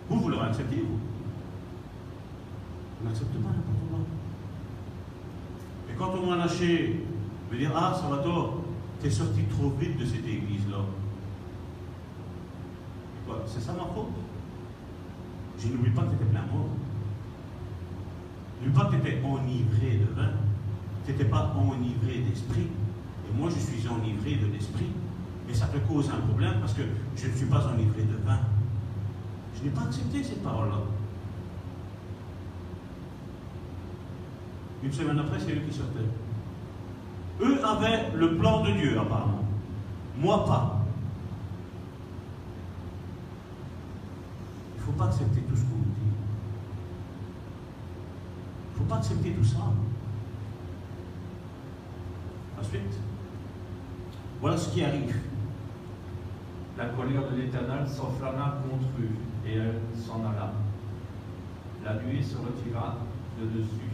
Vous, vous l'aurez accepté, vous On n'accepte pas n'importe quoi. Et quand on m'a lâché, me dire Ah, Salvatore, t'es sorti trop vite de cette église-là. C'est ça ma faute? Je n'oublie pas que tu étais plein mort. N'oublie pas que tu enivré de vin. Tu n'étais pas enivré d'esprit. Et moi, je suis enivré de l'esprit. Et ça te cause un problème parce que je ne suis pas enivré de vin. Je n'ai pas accepté cette parole-là. Une semaine après, c'est eux qui sortaient. Eux avaient le plan de Dieu, apparemment. Moi, pas. Il ne faut pas accepter tout ce qu'on vous dit. Il ne faut pas accepter tout ça. Ensuite, voilà ce qui arrive. La colère de l'Éternel s'enflamma contre eux, et elle s'en alla. La nuée se retira de dessus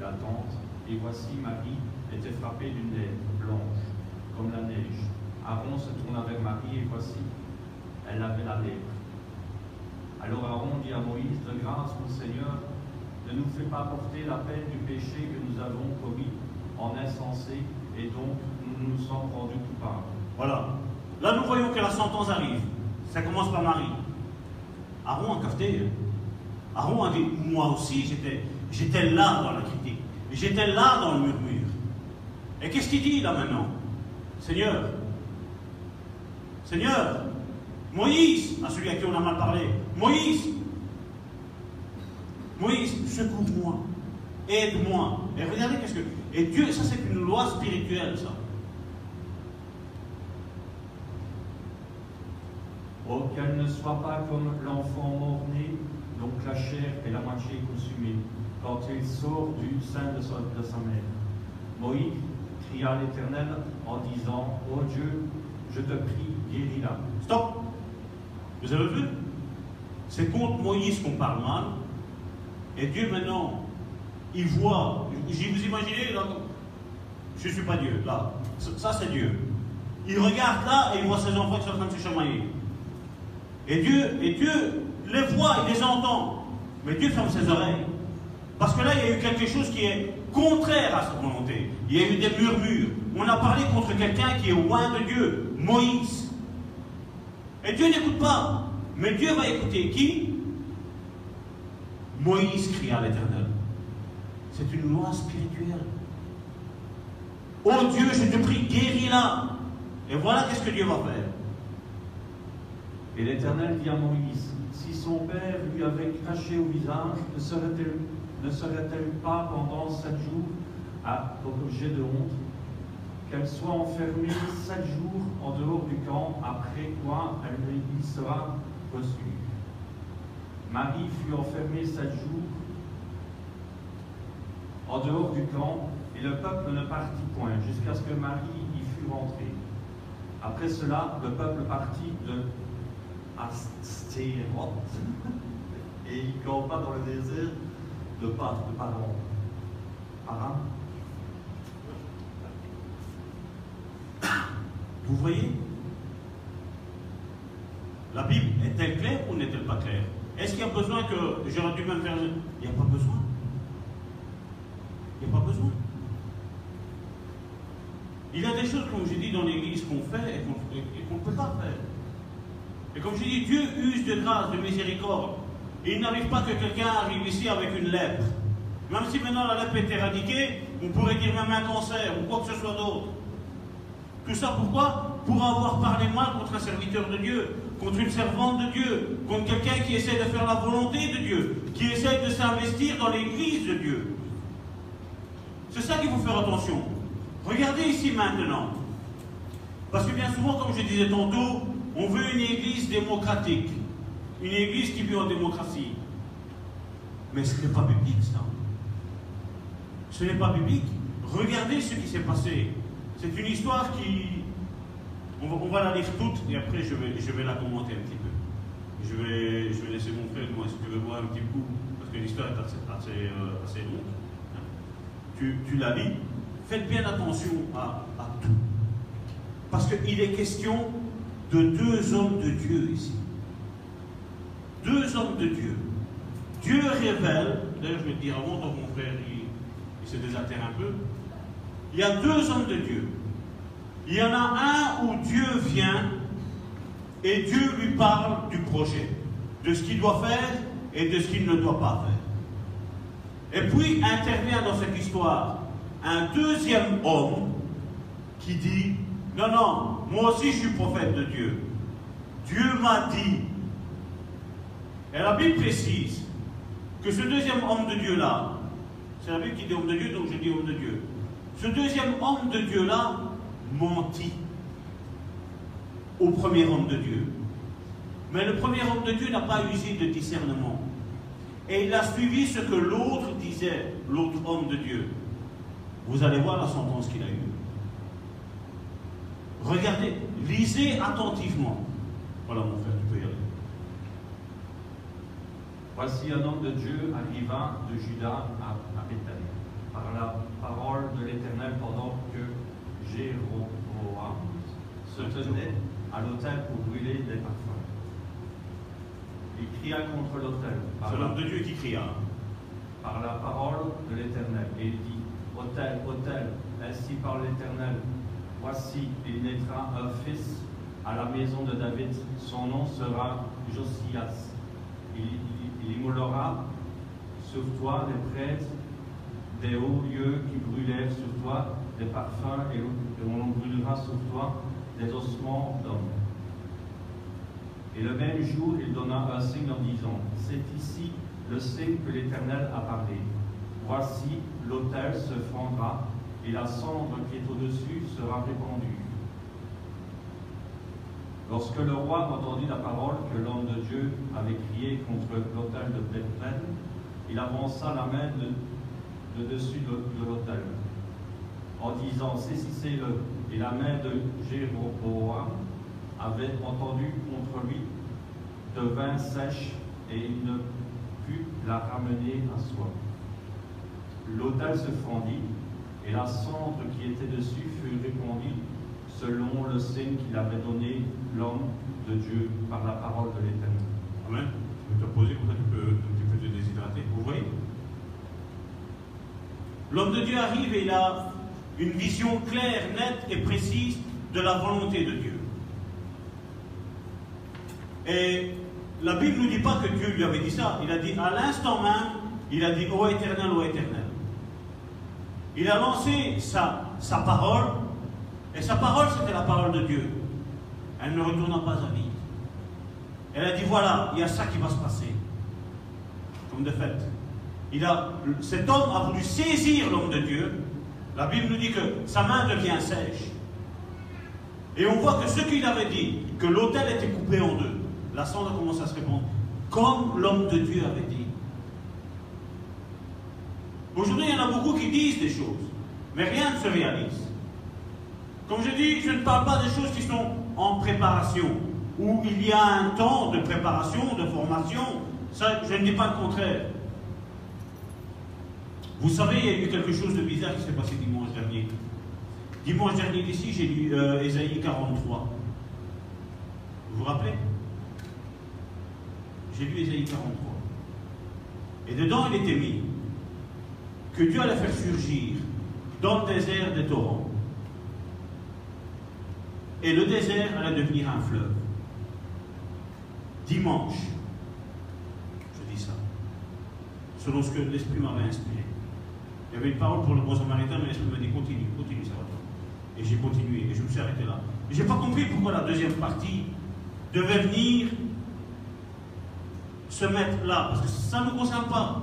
la tente, et voici Marie était frappée d'une lèvre blanche, comme la neige. Aaron se tourna vers Marie, et voici, elle avait la lèvre. Alors Aaron dit à Moïse, de grâce, mon Seigneur, ne nous fais pas porter la peine du péché que nous avons commis en insensé, et donc nous nous sommes rendus coupables. Voilà. là nous voyons que la sentence arrive. Ça commence par Marie. Aaron a capté. Aaron a dit, moi aussi j'étais là dans la critique. J'étais là dans le murmure. Et qu'est-ce qu'il dit là maintenant? Seigneur, Seigneur, Moïse, à celui à qui on a mal parlé, Moïse, Moïse, secours-moi, aide-moi. Et regardez qu'est-ce que. Et Dieu, ça c'est une loi spirituelle, ça. Oh, qu'elle ne soit pas comme l'enfant mort-né, dont la chair est la moitié consumée, quand il sort du sein de sa mère. Moïse cria à l'Éternel en disant Ô Dieu, je te prie, guéris-la. Stop Vous avez vu? C'est contre Moïse qu'on parle mal. Et Dieu maintenant, il voit. J'ai vous imaginez là, Je ne suis pas Dieu, là. Ça, ça, c'est Dieu. Il regarde là et il voit ses enfants qui sont en train de se chamailler. Et Dieu, et Dieu les voit, il les entend. Mais Dieu ferme ses oreilles. Parce que là, il y a eu quelque chose qui est contraire à sa volonté. Il y a eu des murmures. On a parlé contre quelqu'un qui est loin de Dieu, Moïse. Et Dieu n'écoute pas. Mais Dieu va écouter qui? Moïse cria à l'Éternel. C'est une loi spirituelle. Oh Dieu, je te prie, guéris-la. Et voilà qu'est-ce que Dieu va faire. Et l'Éternel dit à Moïse Si son père lui avait craché au visage, ne serait-elle ne serait-elle pas pendant sept jours à objet de honte Qu'elle soit enfermée sept jours en dehors du camp, après quoi elle lui sera reçue? Marie fut enfermée sept jours en dehors du camp, et le peuple ne partit point, jusqu'à ce que Marie y fût rentrée. Après cela, le peuple partit de Astéroth, et il campa dans le désert de pas de Paran. Paran Vous voyez? La Bible est-elle claire ou n'est-elle pas claire? Est-ce qu'il y a besoin que j'aurais dû même faire Il n'y a pas besoin. Il n'y a pas besoin. Il y a des choses, comme j'ai dit dans l'Église, qu'on fait et qu'on ne peut pas faire. Et comme j'ai dit, Dieu use de grâce, de miséricorde. Il n'arrive pas que quelqu'un arrive ici avec une lèpre. Même si maintenant la lèpre est éradiquée, on pourrait dire même un cancer ou quoi que ce soit d'autre. Tout ça pourquoi? Pour avoir parlé mal contre un serviteur de Dieu, contre une servante de Dieu, contre quelqu'un qui essaie de faire la volonté de Dieu, qui essaie de s'investir dans l'église de Dieu. C'est ça qu'il faut faire attention. Regardez ici maintenant. Parce que bien souvent, comme je disais tantôt, on veut une église démocratique. Une église qui vit en démocratie. Mais ce n'est pas biblique, ça. Ce n'est pas biblique. Regardez ce qui s'est passé. C'est une histoire qui. On va, la lire toute et après je vais, je vais la commenter un petit peu. Je vais, je vais laisser mon frère, moi, si tu veux voir un petit coup, parce que l'histoire est assez, assez, euh, assez longue. Tu, tu la lis. Faites bien attention à, à tout. Parce qu'il est question de deux hommes de Dieu ici. Deux hommes de Dieu. Dieu révèle, d'ailleurs je vais dire avant, mon frère il, il se désaltère un peu. Il y a deux hommes de Dieu. Il y en a un où Dieu vient et Dieu lui parle du projet, de ce qu'il doit faire et de ce qu'il ne doit pas faire. Et puis intervient dans cette histoire un deuxième homme qui dit, non, non, moi aussi je suis prophète de Dieu. Dieu m'a dit. Et la Bible précise que ce deuxième homme de Dieu-là, c'est la Bible qui dit homme de Dieu, donc je dis homme de Dieu. Ce deuxième homme de Dieu-là mentit au premier homme de Dieu. Mais le premier homme de Dieu n'a pas usé de discernement. Et il a suivi ce que l'autre disait, l'autre homme de Dieu. Vous allez voir la sentence qu'il a eue. Regardez, lisez attentivement. Voilà mon frère, tu peux y aller. Voici un homme de Dieu arriva de Juda à, à Bethany, par la parole de l'Éternel pendant que Jéroboam se tenait à l'autel pour brûler des parfums. Il cria contre l'autel. C'est l'homme de Dieu qui cria. Par la parole de l'Éternel. Et il dit, Autel, autel, ainsi par l'Éternel, voici, il naîtra un fils à la maison de David. Son nom sera Josias. Il, immolera sur toi les prêtres des hauts lieux qui brûlèrent sur toi des parfums et on brûlera sur toi des ossements d'hommes. Et le même jour, il donna un signe en disant, c'est ici le signe que l'Éternel a parlé. Voici, l'autel se fendra et la cendre qui est au-dessus sera répandue. Lorsque le roi entendit la parole que l'homme de Dieu avait crié contre l'autel de Bethlehem, il avança la main de, dessus de, l'autel en disant Saisissez-le. Et la main de Jéroboam avait entendu contre lui de vin sèche et il ne put la ramener à soi. L'autel se fendit et la cendre qui était dessus fut répandue selon le signe qu'il avait donné l'homme de Dieu par la parole de l'Éternel. Amen. Je vais te poser, comme ça tu peux, te déshydrater. Vous voyez? L'homme de Dieu arrive et il a une vision claire, nette et précise de la volonté de Dieu. Et la Bible ne nous dit pas que Dieu lui avait dit ça. Il a dit à l'instant même, il a dit Ô éternel, ô éternel. Il a lancé sa, sa parole, et sa parole c'était la parole de Dieu. Elle ne retourna pas à vide. Elle a dit voilà, il y a ça qui va se passer. Comme de fait. Cet homme a voulu saisir l'homme de Dieu. La Bible nous dit que sa main devient sèche. Et on voit que ce qu'il avait dit, que l'autel était coupé en deux, la cendre commence à se répandre, comme l'homme de Dieu avait dit. Aujourd'hui, il y en a beaucoup qui disent des choses, mais rien ne se réalise. Comme je dis, je ne parle pas des choses qui sont en préparation, où il y a un temps de préparation, de formation. Ça, je ne dis pas le contraire. Vous savez, il y a eu quelque chose de bizarre qui s'est passé dimanche dernier. Dimanche dernier ici, j'ai lu euh, Ésaïe 43. Vous vous rappelez? J'ai lu Ésaïe 43. Et dedans, il était mis que Dieu allait faire surgir dans le désert des torrents. Et le désert allait devenir un fleuve. Dimanche, je dis ça, selon ce que l'Esprit m'avait inspiré. Il y avait une parole pour le bon samaritain, mais l'Esprit m'a dit continue, continue, ça va. Et j'ai continué, et je me suis arrêté là. Je n'ai pas compris pourquoi la deuxième partie devait venir se mettre là, parce que ça ne nous concerne pas.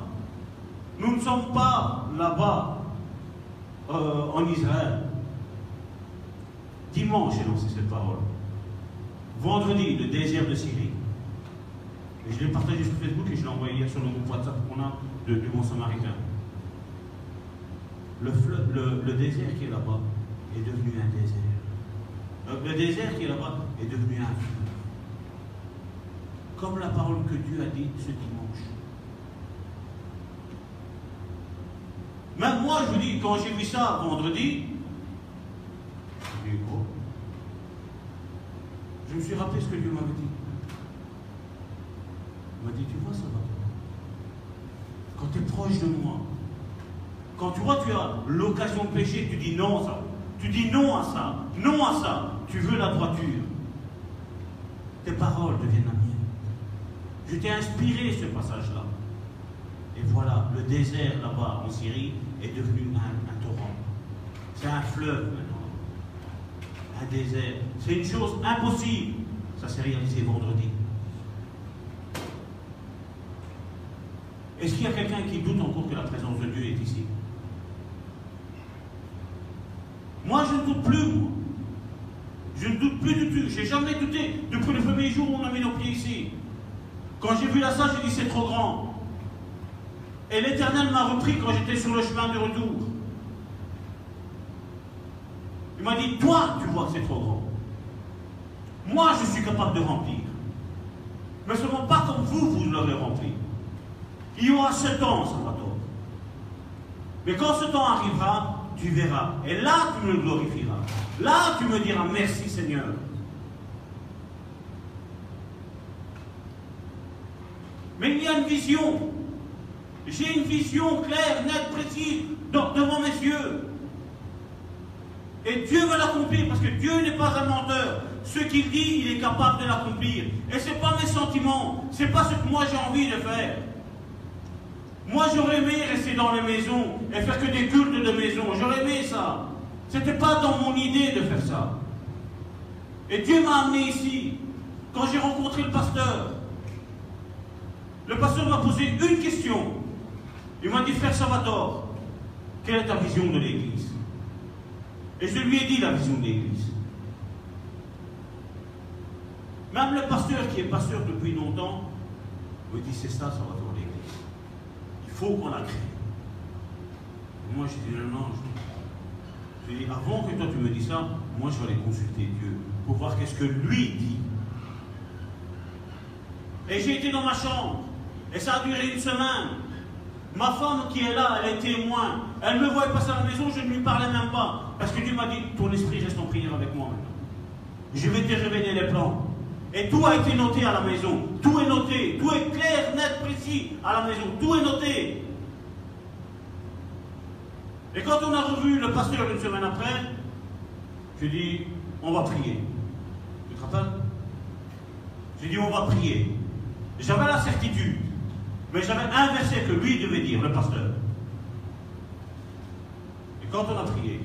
Nous ne sommes pas là-bas, euh, en Israël. Dimanche, j'ai lancé cette parole. Vendredi, le désert de Syrie. Et je l'ai partagé sur Facebook et je l'ai envoyé sur le groupe WhatsApp qu'on a de, du Bon Samaritain. Le, le, le désert qui est là-bas est devenu un désert. Euh, le désert qui est là-bas est devenu un fleuve. Comme la parole que Dieu a dit ce dimanche. Même moi, je vous dis, quand j'ai vu ça vendredi, je me suis rappelé ce que Dieu m'avait dit. Il m'a dit, tu vois, ça va. Quand tu es proche de moi, quand tu vois, tu as l'occasion de pécher, tu dis non à ça. Tu dis non à ça, non à ça. Tu veux la droiture. Tes paroles deviennent la mienne. Je t'ai inspiré ce passage-là. Et voilà, le désert là-bas en Syrie est devenu un, torrent. C'est un fleuve. Un désert. C'est une chose impossible. Ça s'est réalisé vendredi. Est-ce qu'il y a quelqu'un qui doute encore que la présence de Dieu est ici? Moi, je ne doute plus. Je ne doute plus du tout. Je n'ai jamais douté depuis le premier jour où on a mis nos pieds ici. Quand j'ai vu la salle, j'ai dit c'est trop grand. Et l'Éternel m'a repris quand j'étais sur le chemin de retour. Il m'a dit, toi, tu vois que c'est trop grand. Moi, je suis capable de remplir. Mais seulement pas comme vous, vous l'aurez rempli. Il y aura ce temps, Salvatore. Mais quand ce temps arrivera, tu verras. Et là, tu me glorifieras. Là, tu me diras merci Seigneur. Mais il y a une vision. J'ai une vision claire, nette, précise, devant mes yeux. Et Dieu va l'accomplir parce que Dieu n'est pas un menteur. ce qu'il dit, il est capable de l'accomplir. Et ce n'est pas mes sentiments, ce n'est pas ce que moi j'ai envie de faire. Moi j'aurais aimé rester dans les maisons et faire que des cultes de maison. J'aurais aimé ça. Ce n'était pas dans mon idée de faire ça. Et Dieu m'a amené ici. Quand j'ai rencontré le pasteur, le pasteur m'a posé une question. Il m'a dit, frère Salvatore, quelle est ta vision de l'Église? Et je lui ai dit la vision de l'Église. Même le pasteur qui est pasteur depuis longtemps me dit, c'est ça, Salvatore, l'Église. Il faut qu'on la crée. Et moi, je dis, non, non, je dis, avant que toi tu me dises ça, moi je vais aller consulter Dieu pour voir qu'est-ce que lui dit. Et j'ai été dans ma chambre. Et ça a duré une semaine. Ma femme qui est là, elle est témoin. Elle me voit passer à la maison, je ne lui parlais même pas. Parce que Dieu m'a dit, ton esprit reste en prière avec moi maintenant. Je vais te révéler les plans. Et tout a été noté à la maison. Tout est noté. Tout est clair, net, précis à la maison. Tout est noté. Et quand on a revu le pasteur une semaine après, je dis, on va prier. Tu te rappelles? J'ai dit, on va prier. J'avais la certitude, mais j'avais un verset que lui devait dire, le pasteur. Et quand on a prié,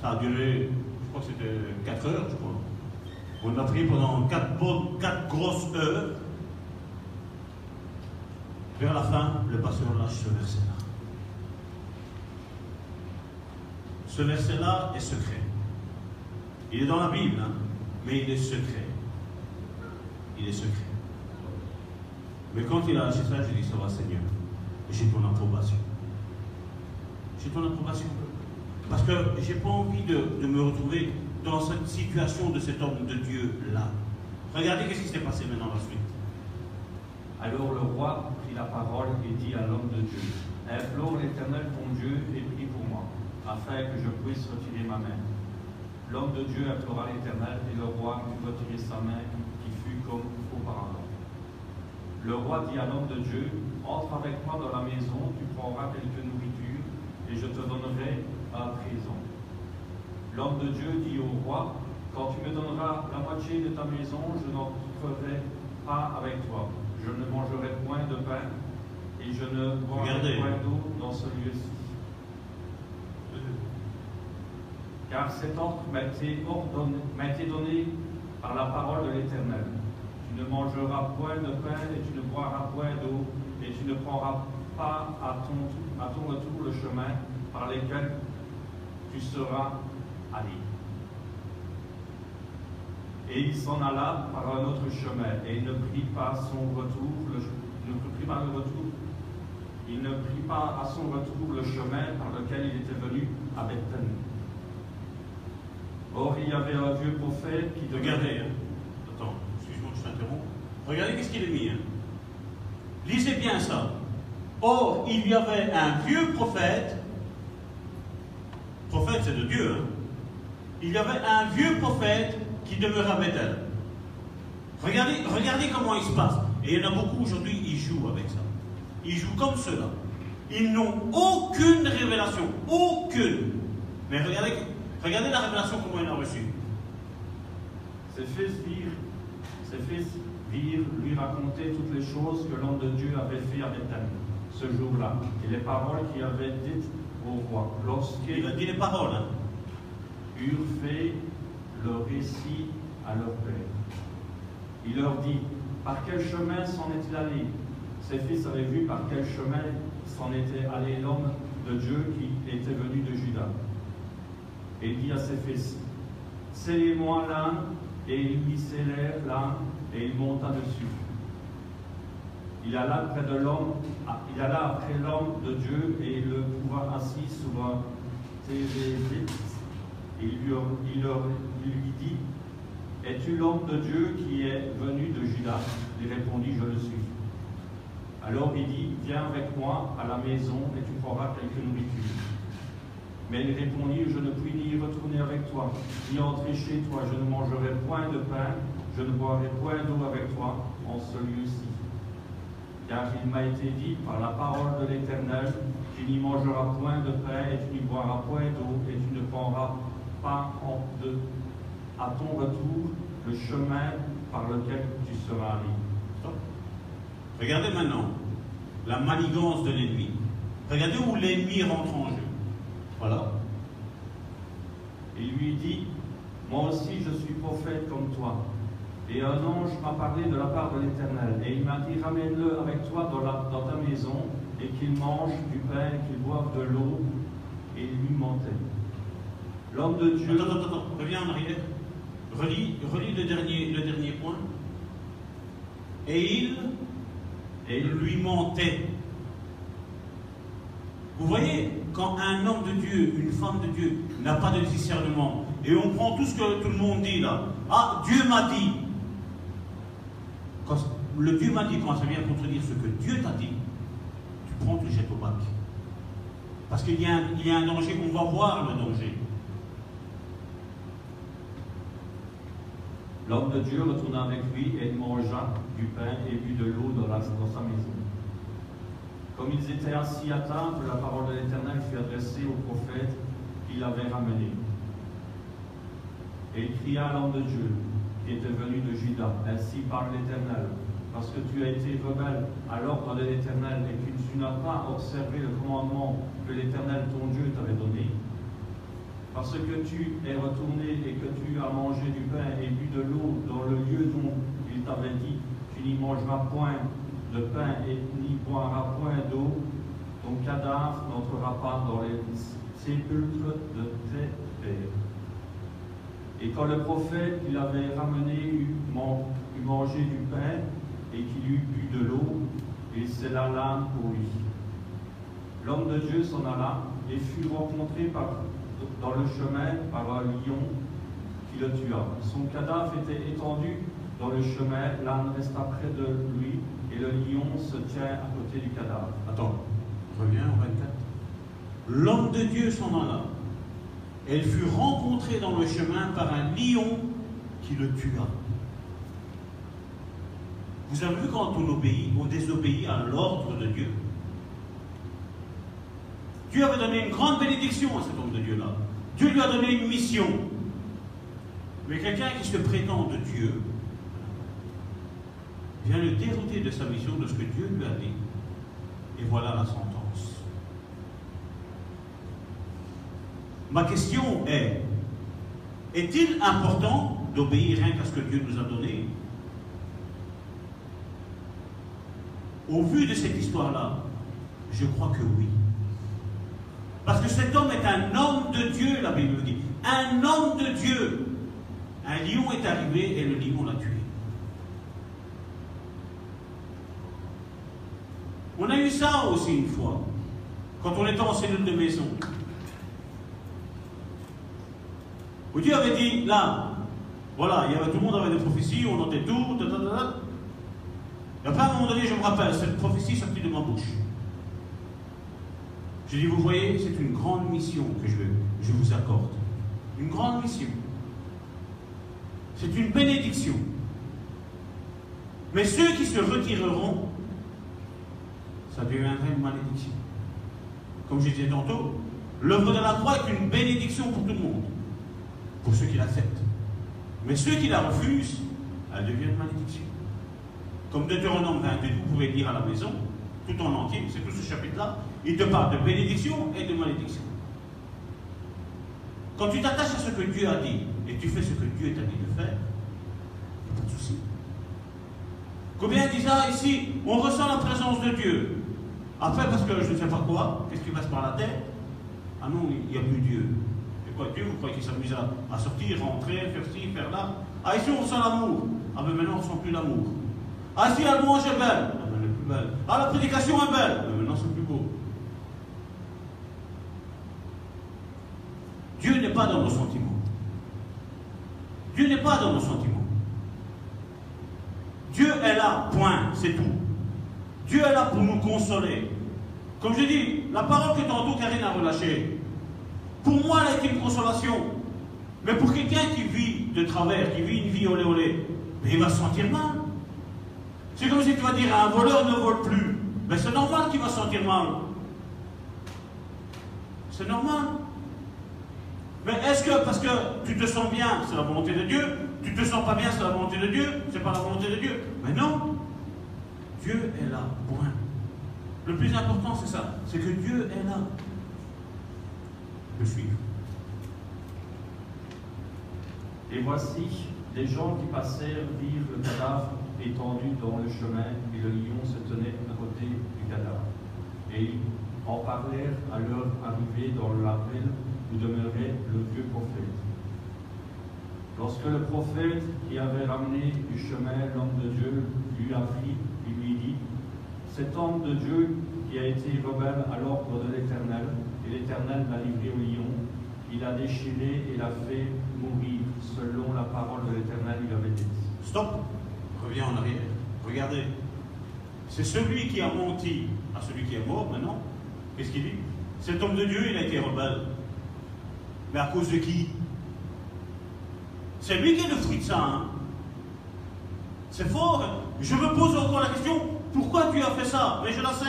ça a duré, je crois que c'était 4 heures, je crois. On a prié pendant 4, 4 grosses heures. Vers la fin, le pasteur lâche ce verset-là. Ce verset-là est secret. Il est dans la Bible, hein, mais il est secret. Il est secret. Mais quand il a lâché ça, j'ai dit, ça va Seigneur. J'ai ton approbation. J'ai ton approbation. Parce que j'ai pas envie de, me retrouver dans cette situation de cet homme de Dieu-là. Regardez qu'est-ce qui s'est passé maintenant la suite. Alors le roi prit la parole et dit à l'homme de Dieu, Implore l'Éternel ton Dieu et prie pour moi, afin que je puisse retirer ma main. L'homme de Dieu implora l'Éternel et le roi put retirer sa main qui fut comme auparavant. Le roi dit à l'homme de Dieu, Entre avec moi dans la maison, tu prendras quelque nourriture et je te donnerai à présent. L'homme de Dieu dit au roi, Quand tu me donneras la moitié de ta maison, je n'entrerai pas avec toi. Je ne mangerai point de pain et je ne boirai point d'eau dans ce lieu-ci. Car cet ordre m'a été, donné par la parole de l'Éternel. Tu ne mangeras point de pain et tu ne boiras point d'eau et tu ne prendras pas à ton, à ton retour le chemin par lequel tu seras allé. Et il s'en alla par un autre chemin et il ne prit pas son retour, le, ne prit pas le retour, il ne prit pas à son retour le chemin par lequel il était venu à Bethany. Or il y avait un vieux prophète qui Regardez, hein. attends, excuse-moi, je t'interromps. Regardez qu'est-ce qu'il est mis. hein. Lisez bien ça. Or, il y avait un vieux prophète. Prophète, c'est de Dieu. hein. Il y avait un vieux prophète qui demeurait à Bethel. Regardez, regardez comment il se passe. Et il y en a beaucoup aujourd'hui, ils jouent avec ça. Ils jouent comme cela. Ils n'ont aucune révélation. Aucune. Mais regardez, regardez la révélation comment il a reçu. Ses fils virent, ses fils virent lui raconter toutes les choses que l'homme de Dieu avait fait à Bethany ce jour-là, et les paroles qu'il avait dites au roi, lorsqu'ils Il a dit les paroles. hein. eurent fait le récit à leur père. Il leur dit, par quel chemin s'en est-il allé? Ses fils avaient vu par quel chemin s'en était allé l'homme de Dieu qui était venu de Juda. Et il dit à ses fils, Scellez-moi l'âne, et il lui scellèrent l'âne, et il monta dessus. Il alla ah, après l'homme de Dieu, et le trouva assis sur un téréphite. Et il lui, dit, Es-tu l'homme de Dieu qui est venu de Juda? Il répondit, Je le suis. Alors il dit, Viens avec moi à la maison et tu prendras quelque nourriture. Mais il répondit, Je ne puis ni retourner avec toi, ni entrer chez toi. Je ne mangerai point de pain, je ne boirai point d'eau avec toi en ce lieu-ci. Car il m'a été dit par la parole de l'Éternel, tu n'y mangeras point de pain et tu n'y boiras point d'eau et tu ne prendras pas en de à ton retour le chemin par lequel tu seras allé. Stop. Regardez maintenant la manigance de l'ennemi. Regardez où l'ennemi rentre en jeu. Voilà. Il lui dit, Moi aussi je suis prophète comme toi. Et un ange m'a parlé de la part de l'Éternel. Et il m'a dit, ramène-le avec toi dans, la- dans ta maison, et qu'il mange du pain, qu'il boive de l'eau. Et il lui mentait. L'homme de Dieu... Attends, attends, attends, reviens en arrière. Relis, relis le, dernier, le dernier point. Et il, Et il lui mentait. Vous voyez, quand un homme de Dieu, une femme de Dieu n'a pas de discernement, et on prend tout ce que tout le monde dit là, ah, Dieu m'a dit. Quand le Dieu m'a dit, quand ça vient contredire ce que Dieu t'a dit, tu prends, tu jettes au bac. Parce qu'il y, a un- danger, on va voir le danger. L'homme de Dieu retourna avec lui et mangea du pain et but de l'eau dans sa maison. Comme ils étaient assis à table, la parole de l'Éternel fut adressée au prophète qui l'avait ramené. Et il cria à l'homme de Dieu, qui était venu de Juda, Ainsi parle l'Éternel, parce que tu as été rebelle à l'ordre de l'Éternel et que tu n'as pas observé le commandement que l'Éternel ton Dieu t'avait donné, parce que tu es retourné et que tu as mangé du pain et bu de l'eau dans le lieu dont il t'avait dit, tu n'y mangeras point de pain et n'y boiras point d'eau, ton cadavre n'entrera pas dans les sépulcres de tes pères. Et quand le prophète qui l'avait ramené eut mangé du pain et qu'il eut bu de l'eau, il scella l'âme pour lui. L'homme de Dieu s'en alla et fut rencontré par- dans le chemin par un lion qui le tua. Son cadavre était étendu dans le chemin, l'âne resta près de lui et le lion se tient à côté du cadavre. Attends, reviens au 24. L'homme de Dieu s'en alla. Elle fut rencontrée dans le chemin par un lion qui le tua. Vous avez vu quand on obéit, on désobéit à l'ordre de Dieu Dieu avait donné une grande bénédiction à cet homme de Dieu-là. Dieu lui a donné une mission. Mais quelqu'un qui se prétend de Dieu vient le dérouter de sa mission, de ce que Dieu lui a dit. Et voilà la sentence. Ma question est, est-il important d'obéir rien qu'à ce que Dieu nous a donné Au vu de cette histoire-là, je crois que oui. Parce que cet homme est un homme de Dieu, la Bible dit. Un homme de Dieu. Un lion est arrivé et le lion l'a tué. On a eu ça aussi une fois, quand on était en cellule de maison. Où Dieu avait dit, là, voilà, il avait, tout le monde avait des prophéties, on entendait tout, ta, ta, ta. Et après, à un moment donné, je me rappelle, cette prophétie est sortie de ma bouche. J'ai dit, vous voyez, c'est une grande mission que je, je vous accorde. Une grande mission. C'est une bénédiction. Mais ceux qui se retireront, ça deviendrait une malédiction. Comme je disais tantôt, l'œuvre de la croix est une bénédiction pour tout le monde, pour ceux qui l'acceptent. Mais ceux qui la refusent, elle devient une malédiction. Comme Deutéronome 28, vous pouvez lire à la maison, tout en entier, c'est tout ce chapitre-là, il te parle de bénédiction et de malédiction. Quand tu t'attaches à ce que Dieu a dit et tu fais ce que Dieu t'a dit de faire, il n'y a pas de souci. Combien disent ah, ici, on ressent la présence de Dieu? Après, parce que je ne sais pas quoi, qu'est-ce qui passe par la tête Ah non, il n'y a plus Dieu. Et quoi, Dieu, vous croyez qu'il s'amuse à, sortir, rentrer, faire ci, faire là? Ah, ici, on ressent l'amour. Ah, mais maintenant, on ne ressent plus l'amour. Ah, si, la louange est belle. Ah, mais elle est plus belle. Ah, la prédication est belle. Ah, mais maintenant, c'est plus beau. Dieu n'est pas dans nos sentiments. Dieu n'est pas dans nos sentiments. Dieu est là, point, c'est tout. Dieu est là pour nous consoler. Comme je dis, la parole que tantôt Karine a relâchée, pour moi, elle a été une consolation. Mais pour quelqu'un qui vit de travers, qui vit une vie olé olé, mais il va se sentir mal. C'est comme si tu vas dire à un voleur ne vole plus. Mais c'est normal qu'il va se sentir mal. C'est normal. Mais est-ce que parce que tu te sens bien, c'est la volonté de Dieu Tu te sens pas bien, c'est la volonté de Dieu C'est pas la volonté de Dieu Mais non Dieu est là. Le plus important, c'est ça c'est que Dieu est là. Et voici, des gens qui passèrent virent le cadavre étendu dans le chemin, et le lion se tenait à côté du cadavre. Et ils en parlèrent à leur arrivée dans la ville où demeurait le vieux prophète. Lorsque le prophète qui avait ramené du chemin l'homme de Dieu lui apprit, il lui dit, cet homme de Dieu qui a été rebelle à l'ordre de l'Éternel, et l'Éternel l'a livré au lion, il a déchiré et l'a fait mourir selon la parole de l'Éternel, il avait dit. Stop Reviens en arrière. Regardez. C'est celui qui a menti à celui qui est mort maintenant. Qu'est-ce qu'il dit? Cet homme de Dieu, il a été rebelle. Mais à cause de qui? C'est lui qui est le fruit de ça. Hein? C'est fort. Hein? Je me pose encore la question, pourquoi tu as fait ça? Mais je la sais.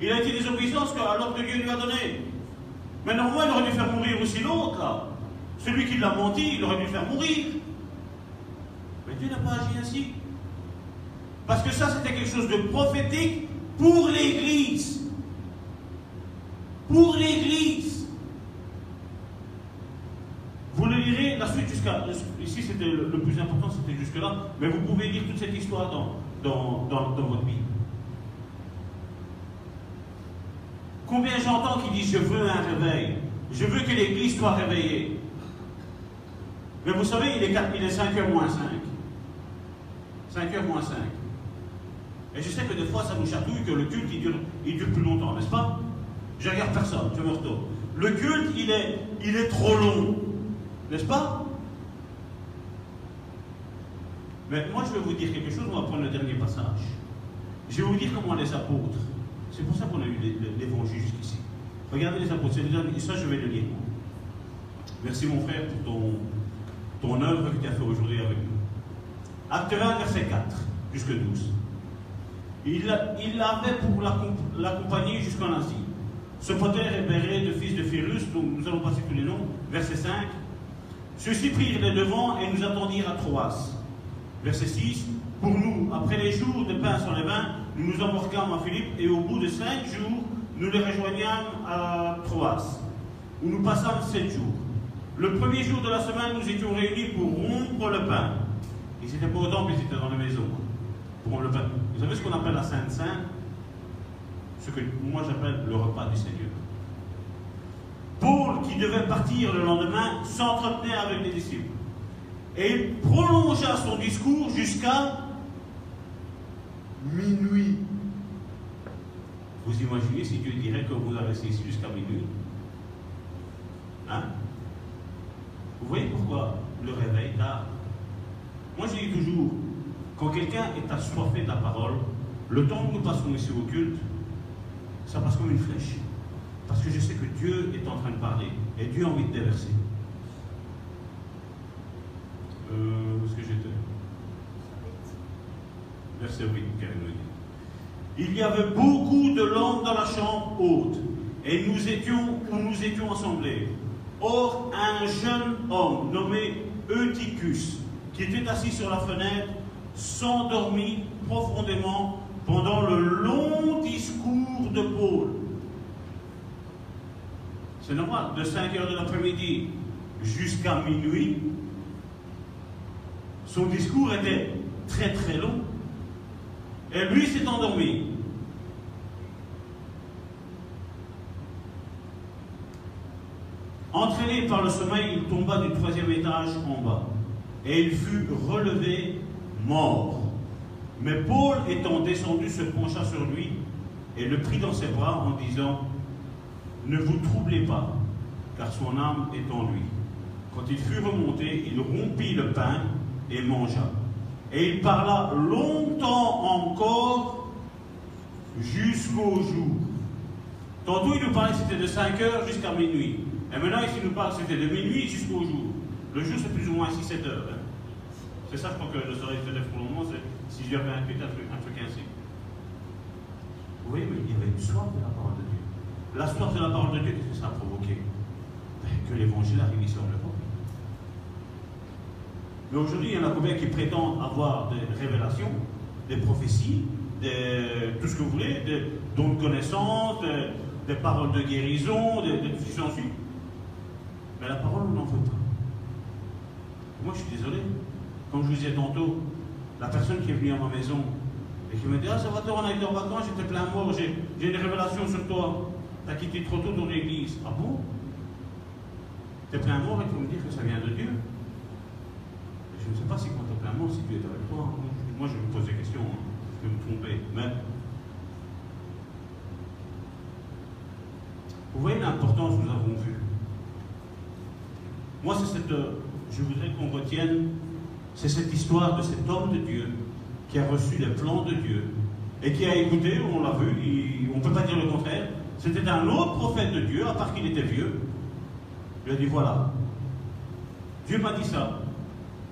Il a été désobéissant à l'ordre que Dieu lui a donné. Mais normalement, il aurait dû faire mourir aussi l'autre. Celui qui l'a menti, il aurait dû faire mourir. Mais Dieu n'a pas agi ainsi. Parce que ça, c'était quelque chose de prophétique pour l'Église. Pour l'Église. Vous le lirez la suite jusqu'à. Ici, c'était le, plus important, c'était jusque-là. Mais vous pouvez lire toute cette histoire dans, dans, dans, dans votre Bible. Combien j'entends qui disent Je veux un réveil. Je veux que l'Église soit réveillée. Mais vous savez, il est, 4, il est 5h moins 5. 5h moins 5. Et je sais que des fois, ça nous chatouille que le culte, il dure, il dure plus longtemps, n'est-ce pas? Je regarde personne, je me retourne. Le culte, il est, il est trop long, n'est-ce pas? Mais moi, je vais vous dire quelque chose, on va prendre le dernier passage. Je vais vous dire comment les apôtres, c'est pour ça qu'on a eu l'évangile jusqu'ici. Regardez les apôtres, et ça, je vais le lire. Merci, mon frère, pour ton, ton œuvre que tu as fait aujourd'hui avec nous. Acte 1, verset 4, jusque 12. Il, avait pour l'accompagner jusqu'en Asie. Ce poter est Béré de fils de Phérus, dont nous allons passer tous les noms, verset 5. Ceux-ci prirent les devants et nous attendirent à Troas. Verset 6. Pour nous, après les jours de pain sans les vins, nous nous embarquâmes à Philippe et au bout de cinq jours, nous les rejoignâmes à Troas, où nous passâmes sept jours. Le premier jour de la semaine, nous étions réunis pour rompre le pain. Ils n'étaient pas au temple, ils étaient dans la maison. Pour rompre le pain. Vous savez ce qu'on appelle la Sainte Sainte Ce que moi j'appelle le repas du Seigneur. Paul, qui devait partir le lendemain, s'entretenait avec les disciples. Et il prolongea son discours jusqu'à minuit. Vous imaginez si Dieu dirait que vous avez ici jusqu'à minuit Hein? Vous voyez pourquoi le réveil tard? Moi je dis toujours, quand quelqu'un est assoiffé de la parole, le temps que nous passons ici au culte, ça passe comme une flèche. Parce que je sais que Dieu est en train de parler et Dieu a envie de déverser. Euh, où est-ce que j'étais? Verset 8, Il y avait beaucoup de langues dans la chambre haute, et nous étions où nous étions assemblés. Or, un jeune homme nommé Eutychus, qui était assis sur la fenêtre, s'endormit profondément pendant le long discours de Paul. C'est normal, de 5 heures de l'après-midi jusqu'à minuit, son discours était très très long. Et lui s'est endormi. Entraîné par le sommeil, il tomba du troisième étage en bas. Et il fut relevé mort. Mais Paul, étant descendu, se pencha sur lui et le prit dans ses bras en disant Ne vous troublez pas, car son âme est en lui. Quand il fut remonté, il rompit le pain et mangea. Et il parla longtemps encore jusqu'au jour. Tantôt il nous parlait que c'était de 5 heures jusqu'à minuit. Et maintenant ici il nous parle que c'était de minuit jusqu'au jour. Le jour c'est plus ou moins 6-7 heures. Hein. C'est ça, je crois que le soleil se lève pour le moment, c'est si un truc, un truc ainsi. Oui, mais il y avait une soif de la parole de Dieu. La soif de la parole de Dieu, qu'est-ce que ça a provoqué? Ben, que l'évangile arrive ici en Europe. Mais aujourd'hui, il y en a combien qui prétendent avoir des révélations, des prophéties, des, tout ce que vous voulez, des de connaissance, des, paroles de guérison, des, des Mais la parole, on n'en veut pas. Moi, je suis désolé. Comme je vous disais tantôt, la personne qui est venue à ma maison et qui me dit Ah, ça va, on a été en vacances, j'étais plein mort, j'ai une révélation sur toi. Tu as quitté trop tôt ton église. Ah bon? Tu es plein mort et tu me dire que ça vient de Dieu. je ne sais pas si quand tu es plein mort, si Dieu est avec toi. Moi, je me pose des questions, hein. je peux me tromper. Mais vous voyez l'importance que nous avons vue. Moi, c'est cette. Je voudrais qu'on retienne, c'est cette histoire de cet homme de Dieu qui a reçu les plans de Dieu et qui a écouté, on l'a vu, on ne peut pas dire le contraire, c'était un autre prophète de Dieu, à part qu'il était vieux. Il a dit voilà, Dieu m'a dit ça,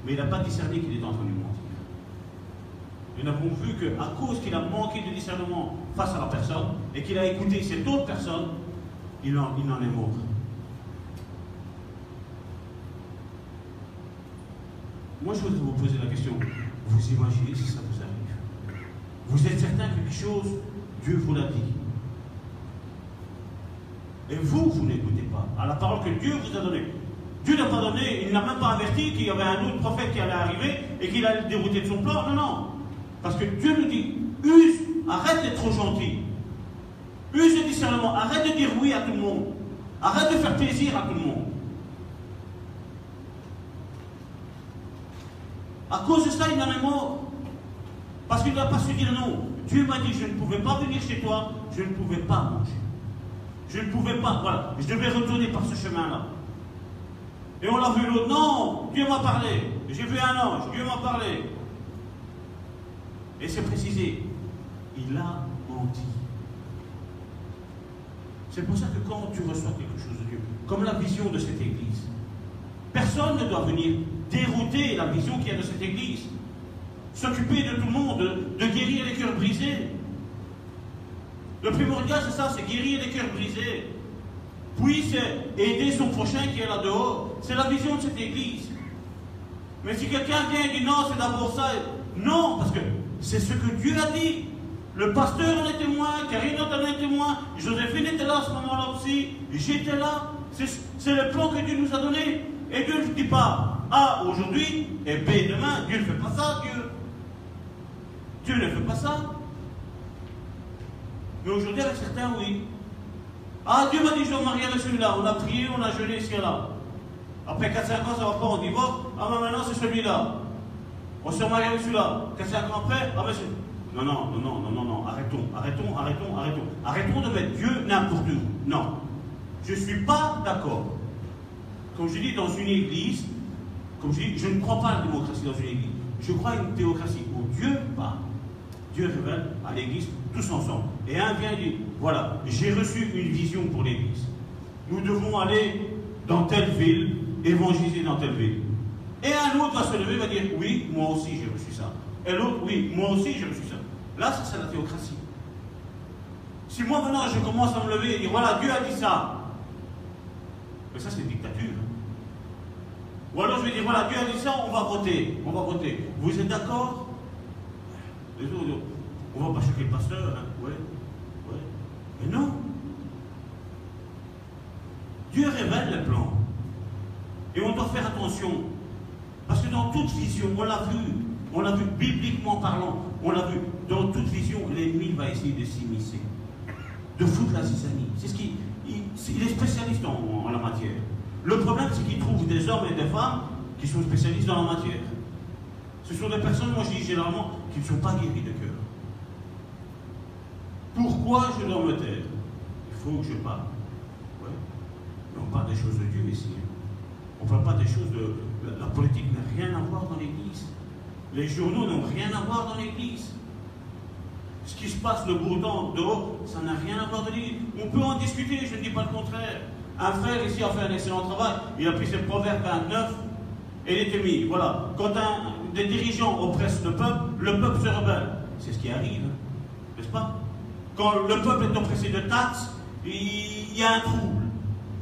mais il n'a pas discerné qu'il était en train de mentir. Nous avons vu qu'à cause qu'il a manqué de discernement face à la personne et qu'il a écouté cette autre personne, il en, il en est mort. Moi, je voudrais vous poser la question. Vous imaginez si ça vous arrive? Vous êtes certain que quelque chose, Dieu vous l'a dit. Et vous, vous n'écoutez pas à la parole que Dieu vous a donnée. Dieu n'a pas donné, il n'a même pas averti qu'il y avait un autre prophète qui allait arriver et qu'il allait dérouter de son plan. Non, non. Parce que Dieu nous dit, use, arrête d'être trop gentil. Use le discernement, arrête de dire oui à tout le monde. Arrête de faire plaisir à tout le monde. À cause de ça, il en est mort. Parce qu'il n'a pas su dire non. Dieu m'a dit, je ne pouvais pas venir chez toi, je ne pouvais pas manger. Je ne pouvais pas, voilà. Je devais retourner par ce chemin-là. Et on l'a vu l'autre, non, Dieu m'a parlé. J'ai vu un ange, Dieu m'a parlé. Et c'est précisé, il a menti. C'est pour ça que quand tu reçois quelque chose de Dieu, comme la vision de cette église, personne ne doit venir dérouter la vision qu'il y a de cette église. S'occuper de tout le monde, de, guérir les cœurs brisés. Le primordial, c'est ça, c'est guérir les cœurs brisés. Puis c'est aider son prochain qui est là dehors. C'est la vision de cette église. Mais si quelqu'un vient et dit non, c'est d'abord ça. Non, parce que c'est ce que Dieu a dit. Le pasteur en est témoin, Karine en est témoin, Joséphine était là à ce moment-là aussi, j'étais là. C'est le plan que Dieu nous a donné. Et Dieu ne dit pas A aujourd'hui et B demain. Dieu ne fait pas ça, Dieu. Dieu ne fait pas ça. Mais aujourd'hui, avec certains, oui. Ah, Dieu m'a dit, je vais me marier avec celui-là. On a prié, on a jeûné ici et là. Après 4-5 ans, ça va pas, on divorce. Ah, mais maintenant, c'est celui-là. On se marie avec celui-là. 4-5 ans après, ah, mais c'est. Non, non, non, non, non, non, non. Arrêtons, arrêtons, arrêtons, arrêtons. Arrêtons de mettre Dieu n'importe où. Non. Je ne suis pas d'accord. Comme je dis, dans une église, comme je dis, je ne crois pas à la démocratie dans une église. Je crois à une théocratie où Dieu parle. Dieu révèle à l'église tous ensemble. Et un vient dit, voilà, j'ai reçu une vision pour l'église. Nous devons aller dans telle ville, évangéliser dans telle ville. Et un autre va se lever et va dire, oui, moi aussi j'ai reçu ça. Et l'autre, oui, moi aussi j'ai reçu ça. Là, ça c'est la théocratie. Si moi maintenant je commence à me lever et dire, voilà, Dieu a dit ça. Mais ça c'est une dictature. Ou alors je vais dire, voilà, Dieu a dit ça, on va voter. On va voter. Vous êtes d'accord? Les autres, on ne va pas choquer le pasteur, hein Ouais. Ouais. Mais non. Dieu révèle les plans. Et on doit faire attention. Parce que dans toute vision, on l'a vu, on l'a vu bibliquement parlant, on l'a vu, dans toute vision, l'ennemi va essayer de s'immiscer, de foutre la zizanie. C'est ce qui, il, est spécialiste en la matière. Le problème, c'est qu'ils trouvent des hommes et des femmes qui sont spécialistes dans la matière. Ce sont des personnes, moi je dis généralement, qui ne sont pas guéries de cœur. Pourquoi je dois me taire? Il faut que je parle. Ouais. Mais on parle des choses de Dieu ici. On ne parle pas des choses de. La politique n'a rien à voir dans l'Église. Les journaux n'ont rien à voir dans l'Église. Ce qui se passe le bourdon dehors, ça n'a rien à voir dans l'Église. On peut en discuter, je ne dis pas le contraire. Un frère ici a fait un excellent travail. Il a pris ses proverbes 29 et il était mis. Voilà. Quand un, des dirigeants oppressent le peuple, le peuple se rebelle. C'est ce qui arrive, n'est-ce pas? Quand le peuple est oppressé de taxes, il y a un trouble.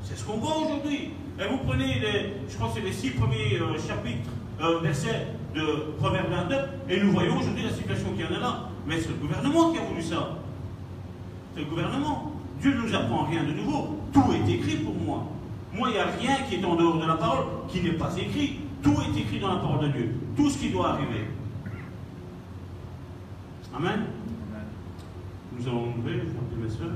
C'est ce qu'on voit aujourd'hui. Et vous prenez les, je crois que c'est les six premiers euh, chapitres, euh, versets de Proverbe 29, et nous voyons aujourd'hui la situation qu'il y en a là. Mais c'est le gouvernement qui a voulu ça. C'est le gouvernement. Dieu ne nous apprend rien de nouveau. Tout est écrit pour moi. Moi, il n'y a rien qui est en dehors de la parole qui n'est pas écrit. Tout est écrit dans la parole de Dieu. Tout ce qui doit arriver. Amen. Nous allons ouvrir, je mes soeurs.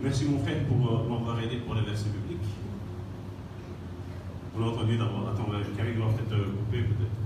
Merci mon frère pour euh, m'avoir aidé pour les versets bibliques. On a entendu d'abord. Attends, Camille doit peut-être euh, couper, peut-être.